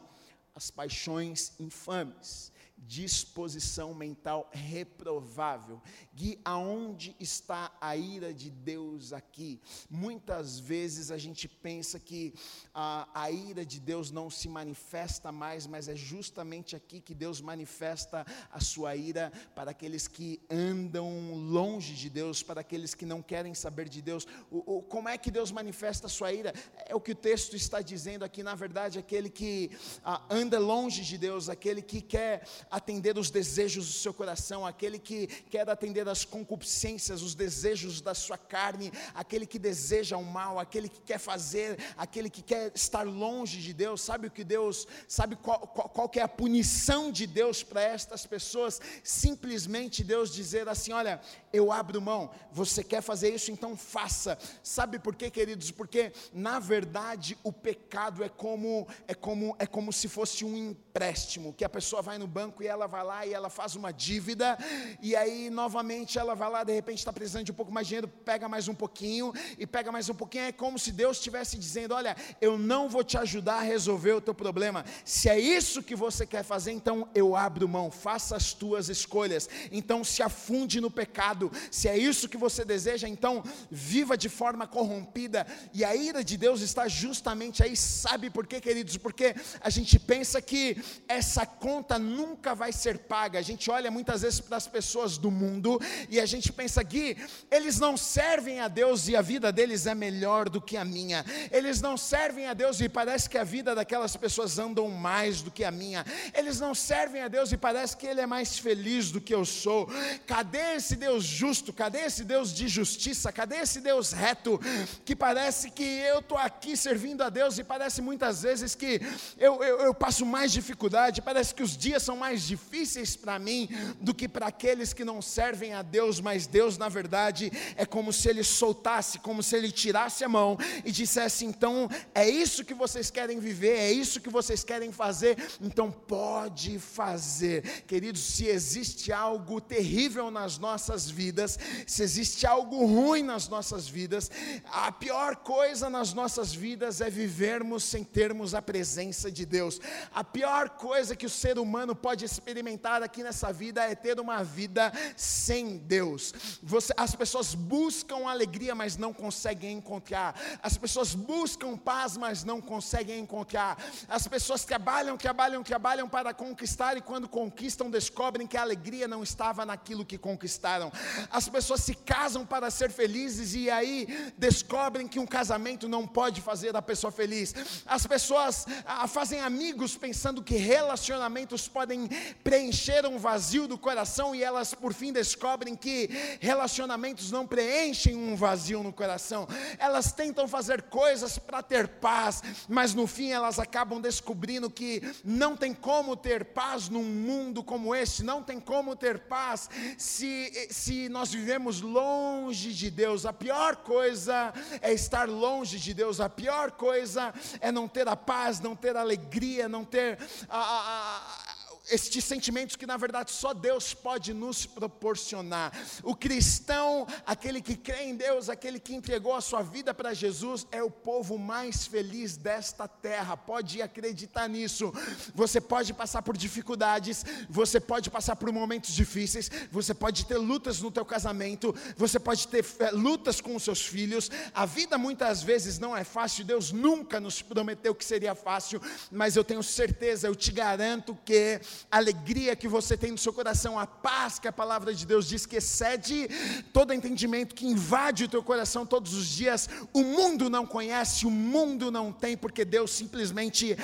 as paixões infames disposição mental reprovável. Gui, aonde está a ira de Deus aqui? Muitas vezes a gente pensa que a, a ira de Deus não se manifesta mais, mas é justamente aqui que Deus manifesta a sua ira para aqueles que andam longe de Deus, para aqueles que não querem saber de Deus. O, o, como é que Deus manifesta a sua ira? É o que o texto está dizendo aqui, na verdade, aquele que ah, anda longe de Deus, aquele que quer atender os desejos do seu coração, aquele que quer atender as concupiscências, os desejos da sua carne, aquele que deseja o mal, aquele que quer fazer, aquele que quer estar longe de Deus. Sabe o que Deus, sabe qual, qual, qual é a punição de Deus para estas pessoas? Simplesmente Deus dizer assim: olha, eu abro mão, você quer fazer isso, então faça. Sabe por quê, queridos? Porque na verdade o pecado é como é como é como se fosse um empréstimo que a pessoa vai no banco e ela vai lá e ela faz uma dívida, e aí novamente ela vai lá, de repente está precisando de um pouco mais de dinheiro, pega mais um pouquinho, e pega mais um pouquinho, é como se Deus estivesse dizendo: Olha, eu não vou te ajudar a resolver o teu problema, se é isso que você quer fazer, então eu abro mão, faça as tuas escolhas, então se afunde no pecado, se é isso que você deseja, então viva de forma corrompida, e a ira de Deus está justamente aí, sabe por quê, queridos? Porque a gente pensa que essa conta nunca vai ser paga. A gente olha muitas vezes para as pessoas do mundo e a gente pensa, Gui, eles não servem a Deus e a vida deles é melhor do que a minha. Eles não servem a Deus e parece que a vida daquelas pessoas andam mais do que a minha. Eles não servem a Deus e parece que Ele é mais feliz do que eu sou. Cadê esse Deus justo? Cadê esse Deus de justiça? Cadê esse Deus reto? Que parece que eu estou aqui servindo a Deus e parece muitas vezes que eu, eu, eu passo mais dificuldade, parece que os dias são mais difíceis para mim do que para aqueles que não servem a Deus, mas Deus, na verdade, é como se Ele soltasse, como se Ele tirasse a mão e dissesse: então, é isso que vocês querem viver, é isso que vocês querem fazer, então pode fazer. Queridos, se existe algo terrível nas nossas vidas, se existe algo ruim nas nossas vidas, a pior coisa nas nossas vidas é vivermos sem termos a presença de Deus. A pior coisa que o ser humano pode experimentar aqui nessa vida é ter uma vida sem Deus. Você, as pessoas buscam alegria, mas não conseguem encontrar. As pessoas buscam paz, mas não conseguem encontrar. As pessoas trabalham, trabalham, trabalham para conquistar e quando conquistam descobrem que a alegria não estava naquilo aquilo que conquistaram. As pessoas se casam para ser felizes e aí descobrem que um casamento não pode fazer a pessoa feliz. As pessoas ah, fazem amigos pensando que relacionamentos podem preencher um vazio do coração e elas por fim descobrem que relacionamentos não preenchem um vazio no coração. Elas tentam fazer coisas para ter paz, mas no fim elas acabam descobrindo que não tem como ter paz num mundo como esse, não tem como ter paz se, se nós vivemos longe de Deus. A pior coisa é estar longe de Deus, a pior coisa é não ter a paz, não ter a alegria, não ter a, a, a estes sentimentos que na verdade só Deus pode nos proporcionar. O cristão, aquele que crê em Deus, aquele que entregou a sua vida para Jesus, é o povo mais feliz desta terra. Pode acreditar nisso. Você pode passar por dificuldades, você pode passar por momentos difíceis, você pode ter lutas no teu casamento, você pode ter é, lutas com os seus filhos. A vida muitas vezes não é fácil. Deus nunca nos prometeu que seria fácil, mas eu tenho certeza, eu te garanto que alegria que você tem no seu coração, a paz que a palavra de Deus diz que excede todo entendimento, que invade o teu coração todos os dias. O mundo não conhece, o mundo não tem, porque Deus simplesmente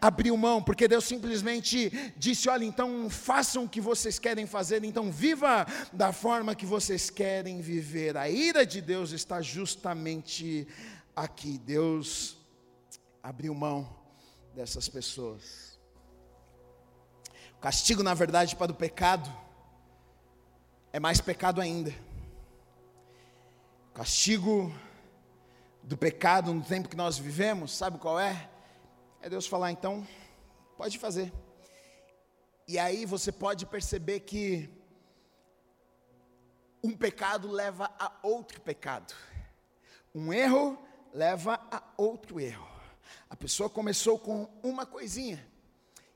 abriu mão, porque Deus simplesmente disse: olha, então façam o que vocês querem fazer, então viva da forma que vocês querem viver. A ira de Deus está justamente aqui. Deus abriu mão dessas pessoas. Castigo, na verdade, para o pecado é mais pecado ainda. Castigo do pecado no tempo que nós vivemos, sabe qual é? É Deus falar, então, pode fazer. E aí você pode perceber que um pecado leva a outro pecado. Um erro leva a outro erro. A pessoa começou com uma coisinha,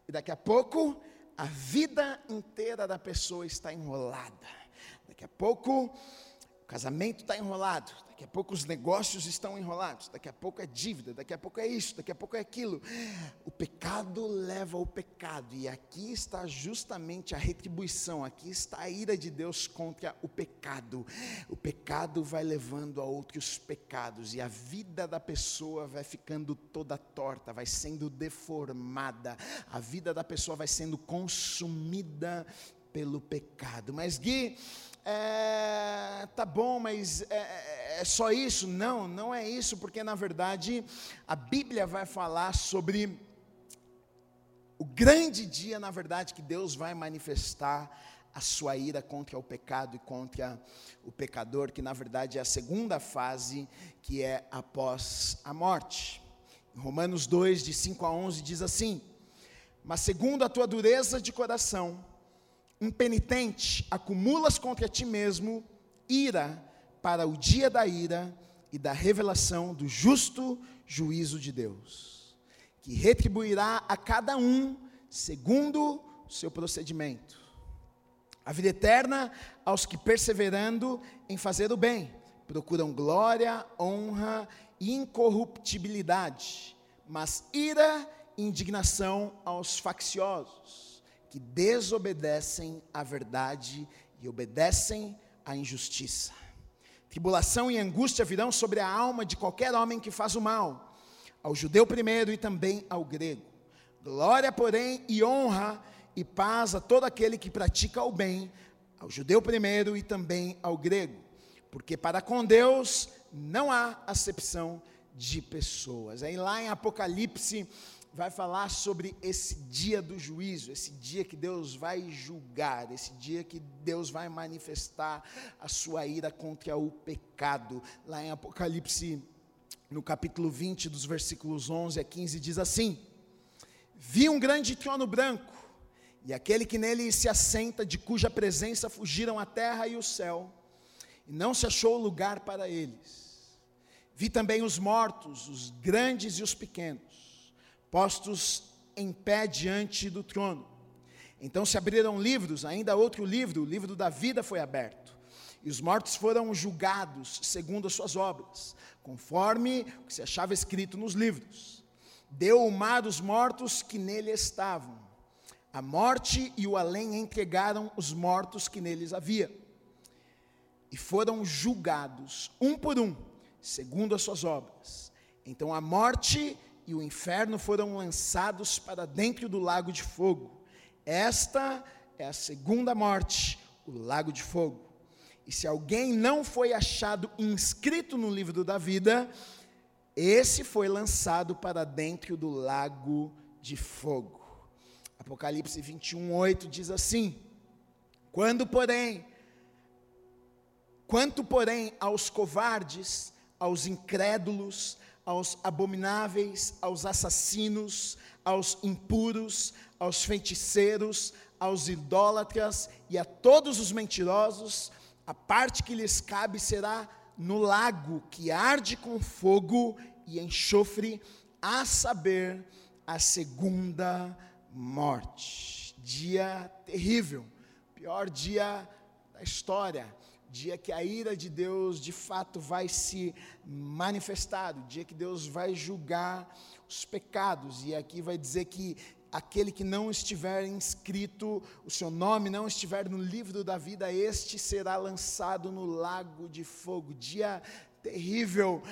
e daqui a pouco a vida inteira da pessoa está enrolada. Daqui a pouco casamento está enrolado, daqui a pouco os negócios estão enrolados, daqui a pouco é dívida, daqui a pouco é isso, daqui a pouco é aquilo. O pecado leva ao pecado, e aqui está justamente a retribuição, aqui está a ira de Deus contra o pecado. O pecado vai levando a outros pecados, e a vida da pessoa vai ficando toda torta, vai sendo deformada, a vida da pessoa vai sendo consumida pelo pecado. Mas Gui, é, tá bom, mas é, é, só isso? Não, não é isso, porque na verdade a Bíblia vai falar sobre o grande dia, na verdade, que Deus vai manifestar a sua ira contra o pecado e contra o pecador, que na verdade é a segunda fase, que é após a morte. Em Romanos 2, de 5 a 11, diz assim: Mas segundo a tua dureza de coração, impenitente, acumulas contra ti mesmo ira para o dia da ira e da revelação do justo juízo de Deus, que retribuirá a cada um segundo o seu procedimento. A vida eterna aos que perseverando em fazer o bem, procuram glória, honra e incorruptibilidade, mas ira e indignação aos facciosos que desobedecem à verdade e obedecem à injustiça. Tribulação e angústia virão sobre a alma de qualquer homem que faz o mal, ao judeu primeiro e também ao grego. Glória, porém, e honra e paz a todo aquele que pratica o bem, ao judeu primeiro e também ao grego, porque para com Deus não há acepção de pessoas. Aí lá em Apocalipse vai falar sobre esse dia do juízo, esse dia que Deus vai julgar, esse dia que Deus vai manifestar a sua ira contra o pecado. Lá em Apocalipse, no capítulo 20, dos versículos 11 a 15, diz assim: Vi um grande trono branco, e aquele que nele se assenta, de cuja presença fugiram a terra e o céu, e não se achou lugar para eles. Vi também os mortos, os grandes e os pequenos postos em pé diante do trono. Então se abriram livros, ainda outro livro, o livro da vida foi aberto. E os mortos foram julgados segundo as suas obras, conforme o que se achava escrito nos livros. Deu o mar dos mortos que nele estavam. A morte e o além entregaram os mortos que neles havia, e foram julgados, um por um, segundo as suas obras. Então a morte e o inferno foram lançados para dentro do lago de fogo. Esta é a segunda morte, o lago de fogo. E se alguém não foi achado inscrito no livro da vida, esse foi lançado para dentro do lago de fogo. Apocalipse 21, 8 diz assim: Quando, porém, quanto, porém, aos covardes, aos incrédulos, aos abomináveis, aos assassinos, aos impuros, aos feiticeiros, aos idólatras e a todos os mentirosos, a parte que lhes cabe será no lago que arde com fogo e enxofre, a saber, a segunda morte. Dia terrível, pior dia da história, dia que a ira de Deus de fato vai se manifestar, o dia que Deus vai julgar os pecados, e aqui vai dizer que aquele que não estiver inscrito, o seu nome não estiver no livro da vida, este será lançado no lago de fogo. Dia terrível.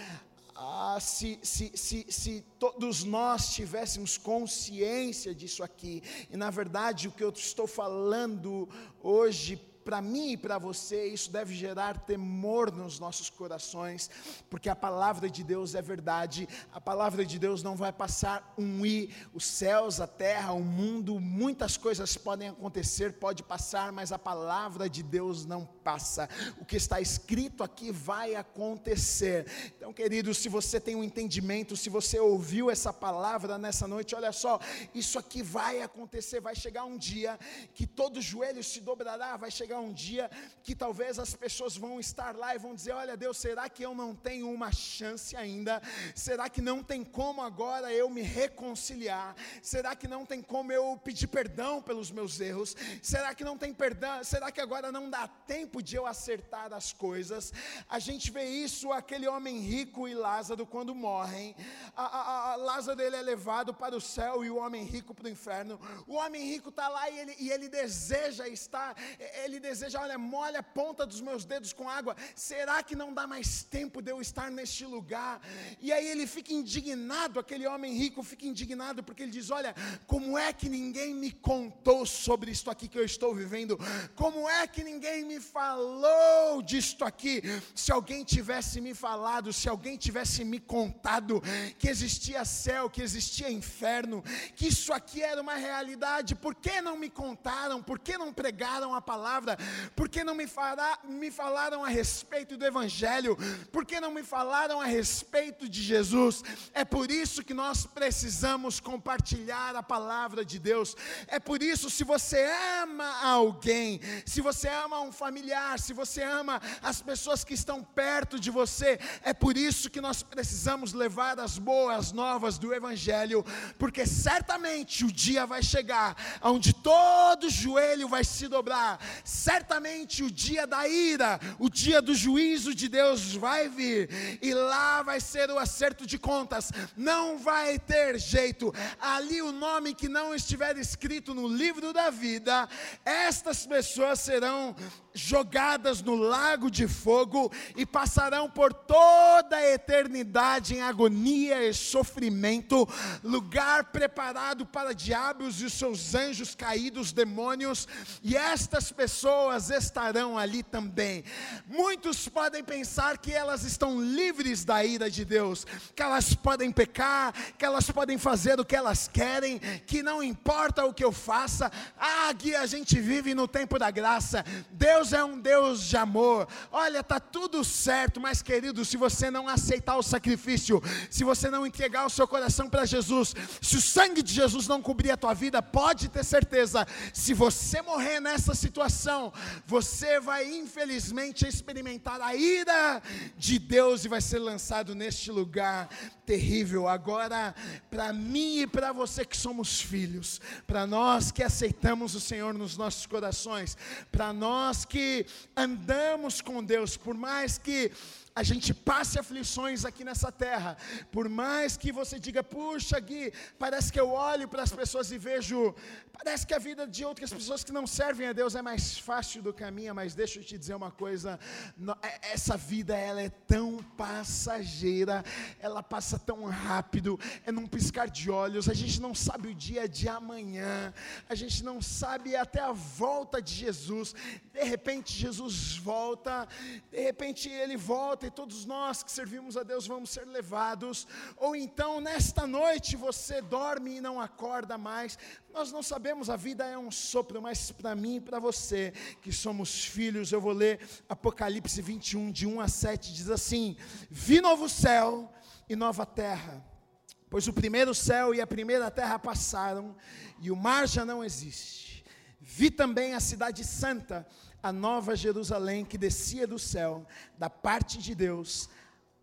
Ah, se, se, se, se todos nós tivéssemos consciência disso aqui, e na verdade o que eu estou falando hoje para mim e para você, isso deve gerar temor nos nossos corações, porque a palavra de Deus é verdade, a palavra de Deus não vai passar um i, os céus, a terra, o mundo, muitas coisas podem acontecer, pode passar, mas a palavra de Deus não passa. O que está escrito aqui vai acontecer. Então, querido, se você tem um entendimento, se você ouviu essa palavra nessa noite, olha só, isso aqui vai acontecer, vai chegar um dia que todo joelho se dobrará, vai chegar chegar um dia que talvez as pessoas vão estar lá e vão dizer: Olha, Deus, será que eu não tenho uma chance ainda? Será que não tem como agora eu me reconciliar? Será que não tem como eu pedir perdão pelos meus erros? Será que não tem perdão? Será que agora não dá tempo de eu acertar as coisas? A gente vê isso, aquele homem rico e Lázaro, quando morrem, a, a, a Lázaro ele é levado para o céu e o homem rico para o inferno. O homem rico está lá e ele, e ele deseja estar, ele deseja, olha, molha a ponta dos meus dedos com água. Será que não dá mais tempo de eu estar neste lugar? E aí ele fica indignado, aquele homem rico fica indignado, porque ele diz: Olha, como é que ninguém me contou sobre isto aqui que eu estou vivendo? Como é que ninguém me falou disto aqui? Se alguém tivesse me falado, se alguém tivesse me contado que existia céu, que existia inferno, que isso aqui era uma realidade, por que não me contaram? Por que não pregaram a palavra? Por que não me, fará, me falaram a respeito do Evangelho? Por que não me falaram a respeito de Jesus? É por isso que nós precisamos compartilhar a palavra de Deus. É por isso, se você ama alguém, se você ama um familiar, se você ama as pessoas que estão perto de você, é por isso que nós precisamos levar as boas novas do Evangelho, porque certamente o dia vai chegar onde todo joelho vai se dobrar, certamente o dia da ira, o dia do juízo de Deus vai vir, e lá vai ser o acerto de contas, não vai ter jeito, ali o nome que não estiver escrito no livro da vida, estas pessoas serão jogadas no lago de fogo e passarão por toda a eternidade em agonia e sofrimento, lugar preparado para diabos e os seus anjos caídos, demônios, e estas pessoas estarão ali também. Muitos podem pensar que elas estão livres da ira de Deus, que elas podem pecar, que elas podem fazer o que elas querem, que não importa o que eu faça, ah, aqui a gente vive no tempo da graça, Deus Deus é um Deus de amor. Olha, tá tudo certo, mas querido, se você não aceitar o sacrifício, se você não entregar o seu coração para Jesus, se o sangue de Jesus não cobrir a tua vida, pode ter certeza, se você morrer nessa situação, você vai infelizmente experimentar a ira de Deus e vai ser lançado neste lugar terrível. Agora, para mim e para você que somos filhos, para nós que aceitamos o Senhor nos nossos corações, para nós que que andamos com Deus, por mais que a gente passe aflições aqui nessa terra, por mais que você diga, puxa, Gui, parece que eu olho para as pessoas e vejo, parece que a vida de outras pessoas que não servem a Deus é mais fácil do que a minha, mas deixa eu te dizer uma coisa, é, essa vida ela é tão passageira, ela passa tão rápido, é num piscar de olhos, a gente não sabe o dia de amanhã, a gente não sabe até a volta de Jesus, de repente Jesus volta, de repente ele volta e todos nós que servimos a Deus vamos ser levados, ou então nesta noite você dorme e não acorda mais, nós não sabemos, a vida é um sopro, mas para mim e para você, que somos filhos, eu vou ler Apocalipse 21, de 1 a 7, diz assim: Vi novo céu e nova terra, pois o primeiro céu e a primeira terra passaram, e o mar já não existe. Vi também a cidade santa, a nova Jerusalém, que descia do céu, da parte de Deus,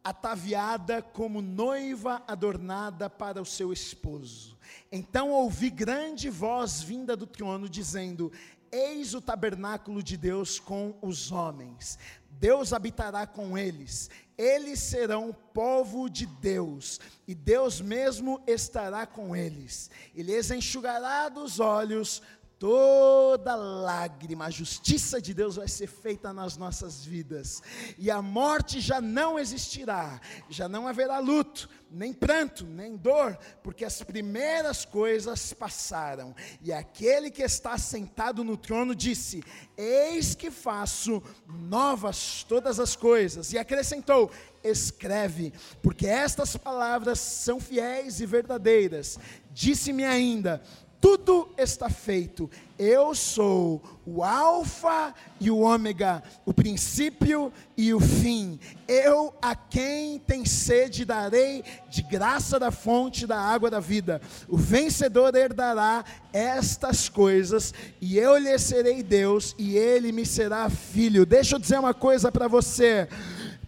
ataviada como noiva adornada para o seu esposo. Então ouvi grande voz vinda do trono dizendo: Eis o tabernáculo de Deus com os homens. Deus habitará com eles. Eles serão povo de Deus, e Deus mesmo estará com eles. E lhes enxugará dos olhos toda lágrima, a justiça de Deus vai ser feita nas nossas vidas, e a morte já não existirá, já não haverá luto, nem pranto, nem dor, porque as primeiras coisas passaram, e aquele que está sentado no trono disse: Eis que faço novas todas as coisas, e acrescentou: Escreve, porque estas palavras são fiéis e verdadeiras. Disse-me ainda: tudo está feito. Eu sou o Alfa e o Ômega, o princípio e o fim. Eu a quem tem sede darei de graça da fonte da água da vida. O vencedor herdará estas coisas, e eu lhe serei Deus, e ele me será filho. Deixa eu dizer uma coisa para você.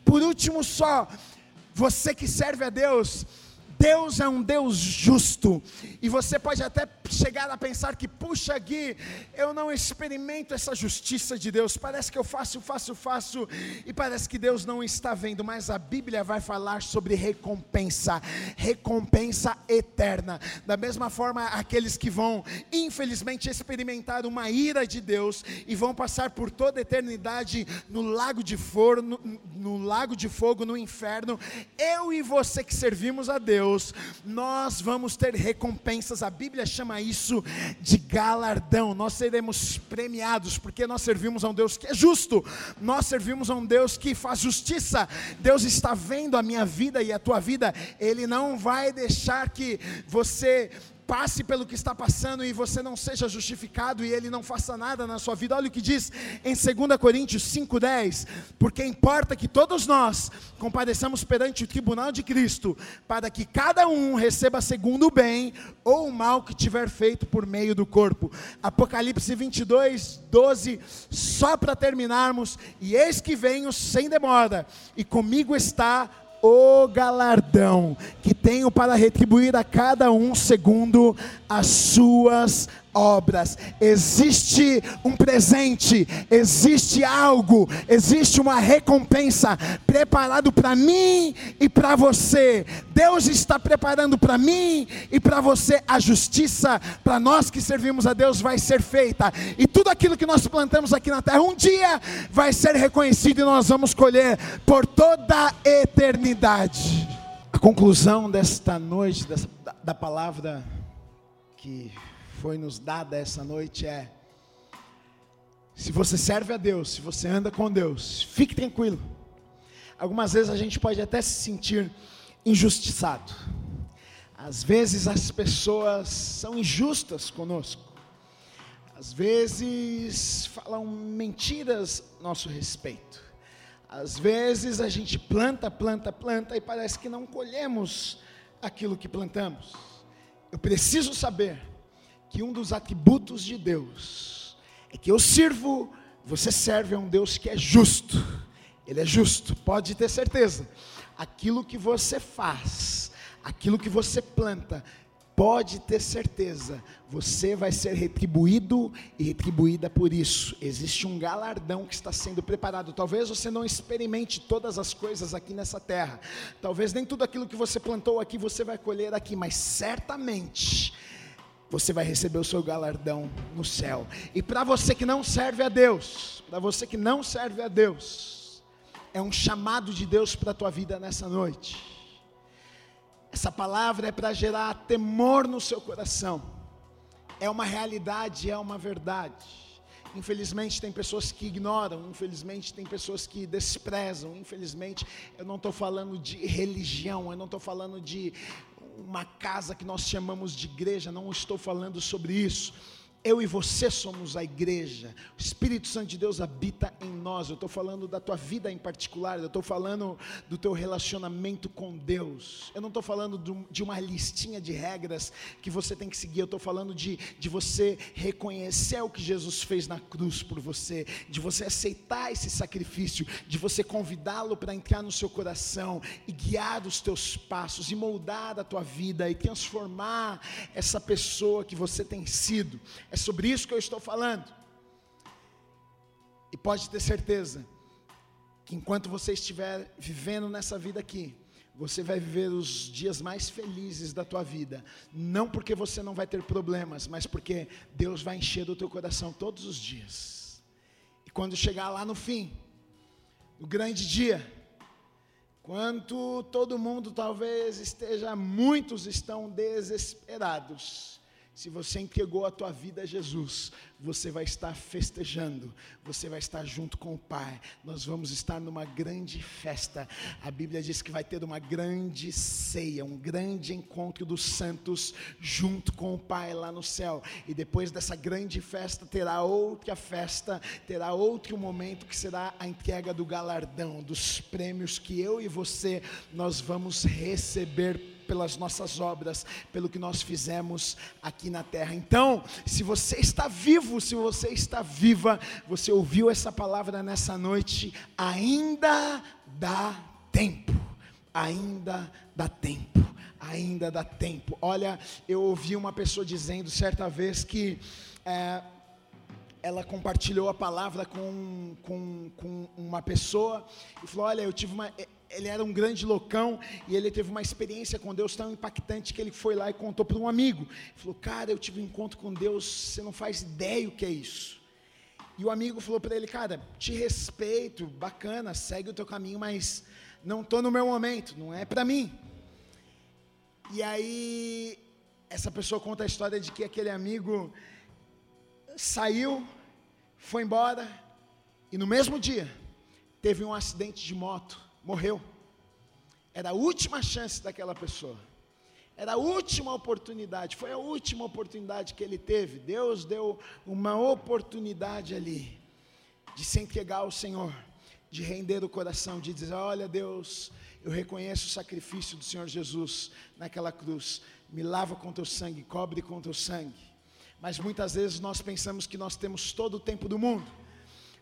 Por último, só, você que serve a Deus, Deus é um Deus justo, e você pode até chegar a pensar que, puxa, Gui, eu não experimento essa justiça de Deus, parece que eu faço, faço, faço, e parece que Deus não está vendo, mas a Bíblia vai falar sobre recompensa, recompensa eterna. Da mesma forma, aqueles que vão, infelizmente, experimentar uma ira de Deus e vão passar por toda a eternidade no lago de fogo, no, no lago de fogo, no inferno, eu e você que servimos a Deus, Deus, nós vamos ter recompensas. A Bíblia chama isso de galardão. Nós seremos premiados porque nós servimos a um Deus que é justo. Nós servimos a um Deus que faz justiça. Deus está vendo a minha vida e a tua vida. Ele não vai deixar que você passe pelo que está passando e você não seja justificado e ele não faça nada na sua vida. Olha o que diz em 2 Coríntios 5:10, porque importa que todos nós compareçamos perante o tribunal de Cristo, para que cada um receba segundo o bem ou o mal que tiver feito por meio do corpo. Apocalipse 22, 12, só para terminarmos, e eis que venho sem demora, e comigo está o galardão que tenho para retribuir a cada um segundo as suas obras. Existe um presente, existe algo, existe uma recompensa preparado para mim e para você. Deus está preparando para mim e para você a justiça para nós que servimos a Deus vai ser feita. E tudo aquilo que nós plantamos aqui na terra um dia vai ser reconhecido e nós vamos colher por toda a eternidade. A conclusão desta noite dessa, da, da palavra que foi nos dada essa noite é: se você serve a Deus, se você anda com Deus, fique tranquilo. Algumas vezes a gente pode até se sentir injustiçado. Às vezes as pessoas são injustas conosco. Às vezes falam mentiras a nosso respeito. Às vezes a gente planta, planta, planta e parece que não colhemos aquilo que plantamos. Eu preciso saber que um dos atributos de Deus é que eu sirvo, você serve a um Deus que é justo. Ele é justo, pode ter certeza. Aquilo que você faz, aquilo que você planta, pode ter certeza, você vai ser retribuído e retribuída por isso. Existe um galardão que está sendo preparado. Talvez você não experimente todas as coisas aqui nessa terra. Talvez nem tudo aquilo que você plantou aqui você vai colher aqui, mas certamente você vai receber o seu galardão no céu. E para você que não serve a Deus, para você que não serve a Deus, é um chamado de Deus para a tua vida nessa noite. Essa palavra é para gerar temor no seu coração. É uma realidade, é uma verdade. Infelizmente tem pessoas que ignoram, infelizmente tem pessoas que desprezam, infelizmente eu não estou falando de religião, eu não estou falando de uma casa que nós chamamos de igreja, não estou falando sobre isso eu e você somos a igreja. O Espírito Santo de Deus habita em nós. Eu estou falando da tua vida em particular. Eu estou falando do teu relacionamento com Deus. Eu não estou falando de uma listinha de regras que você tem que seguir. Eu estou falando de, de você reconhecer o que Jesus fez na cruz por você, de você aceitar esse sacrifício, de você convidá-lo para entrar no seu coração e guiar os teus passos e moldar a tua vida e transformar essa pessoa que você tem sido é sobre isso que eu estou falando. E pode ter certeza que enquanto você estiver vivendo nessa vida aqui, você vai viver os dias mais felizes da tua vida, não porque você não vai ter problemas, mas porque Deus vai encher o teu coração todos os dias. E quando chegar lá no fim, no grande dia, quando todo mundo talvez esteja, muitos estão desesperados, se você entregou a tua vida a Jesus, você vai estar festejando, você vai estar junto com o Pai. Nós vamos estar numa grande festa. A Bíblia diz que vai ter uma grande ceia, um grande encontro dos santos junto com o Pai lá no céu. E depois dessa grande festa terá outra festa, terá outro momento que será a entrega do galardão, dos prêmios que eu e você nós vamos receber pelas nossas obras, pelo que nós fizemos aqui na terra. Então, se você está vivo, se você está viva, você ouviu essa palavra nessa noite, ainda dá tempo. Ainda dá tempo. Ainda dá tempo. Olha, eu ouvi uma pessoa dizendo certa vez que é, ela compartilhou a palavra com, com, com uma pessoa e falou: Olha, eu tive uma ele era um grande loucão e ele teve uma experiência com Deus tão impactante que ele foi lá e contou para um amigo. Ele falou: Cara, eu tive um encontro com Deus, você não faz ideia o que é isso. E o amigo falou para ele: Cara, te respeito, bacana, segue o teu caminho, mas não estou no meu momento, não é para mim. E aí, essa pessoa conta a história de que aquele amigo saiu, foi embora, e no mesmo dia teve um acidente de moto morreu. Era a última chance daquela pessoa. Era a última oportunidade, foi a última oportunidade que ele teve. Deus deu uma oportunidade ali de se entregar ao Senhor, de render o coração, de dizer: Olha, Deus, eu reconheço o sacrifício do Senhor Jesus naquela cruz. Me lava com teu sangue, cobre com teu sangue. Mas muitas vezes nós pensamos que nós temos todo o tempo do mundo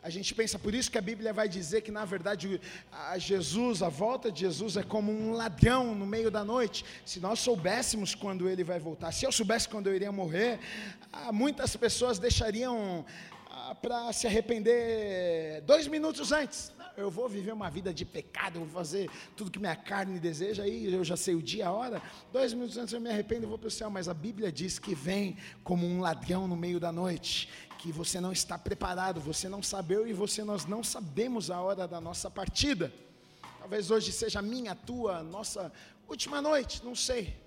a gente pensa, por isso que a Bíblia vai dizer que na verdade a Jesus, a volta de Jesus é como um ladrão no meio da noite. Se nós soubéssemos quando ele vai voltar, se eu soubesse quando eu iria morrer, ah, muitas pessoas deixariam ah, para se arrepender dois minutos antes. Eu vou viver uma vida de pecado, vou fazer tudo que minha carne deseja, aí eu já sei o dia, a hora. Dois minutos antes eu me arrependo e vou para o céu. Mas a Bíblia diz que vem como um ladrão no meio da noite que você não está preparado, você não sabeu e você nós não sabemos a hora da nossa partida. Talvez hoje seja minha, tua, nossa última noite, não sei.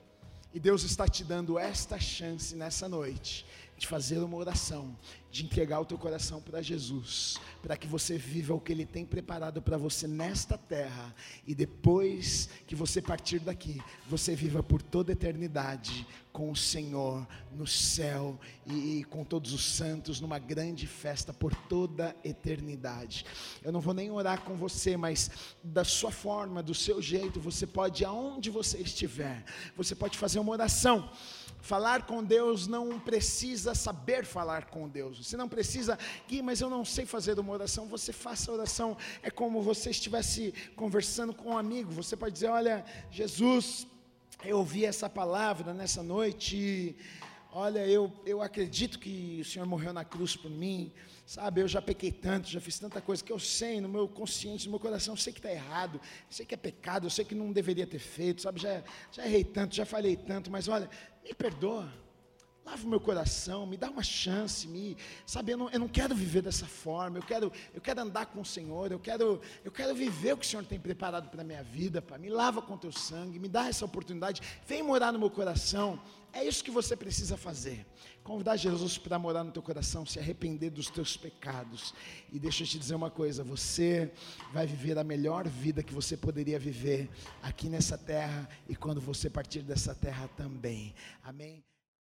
E Deus está te dando esta chance nessa noite de fazer uma oração, de entregar o teu coração para Jesus, para que você viva o que Ele tem preparado para você nesta terra, e depois que você partir daqui, você viva por toda a eternidade com o Senhor no céu e, com todos os santos numa grande festa por toda a eternidade. Eu não vou nem orar com você, mas da sua forma, do seu jeito, você pode, aonde você estiver, você pode fazer uma oração. Falar com Deus não precisa saber falar com Deus. Você não precisa, Gui, mas eu não sei fazer uma oração. Você faça a oração. É como você estivesse conversando com um amigo. Você pode dizer: Olha, Jesus, eu ouvi essa palavra nessa noite. Olha, eu, eu acredito que o Senhor morreu na cruz por mim, sabe? Eu já pequei tanto, já fiz tanta coisa que eu sei, no meu consciente, no meu coração, eu sei que está errado, sei que é pecado, eu sei que não deveria ter feito, sabe? Já, já errei tanto, já falhei tanto, mas olha, me perdoa, lava o meu coração, me dá uma chance, me, sabe, eu não, eu não quero viver dessa forma, eu quero, eu quero andar com o Senhor, eu quero, eu quero viver o que o Senhor tem preparado para a minha vida, Pai, me lava com teu sangue, me dá essa oportunidade, vem morar no meu coração, é isso que você precisa fazer, convidar Jesus para morar no teu coração, se arrepender dos teus pecados, e deixa eu te dizer uma coisa, você vai viver a melhor vida que você poderia viver aqui nessa terra, e quando você partir dessa terra também, amém?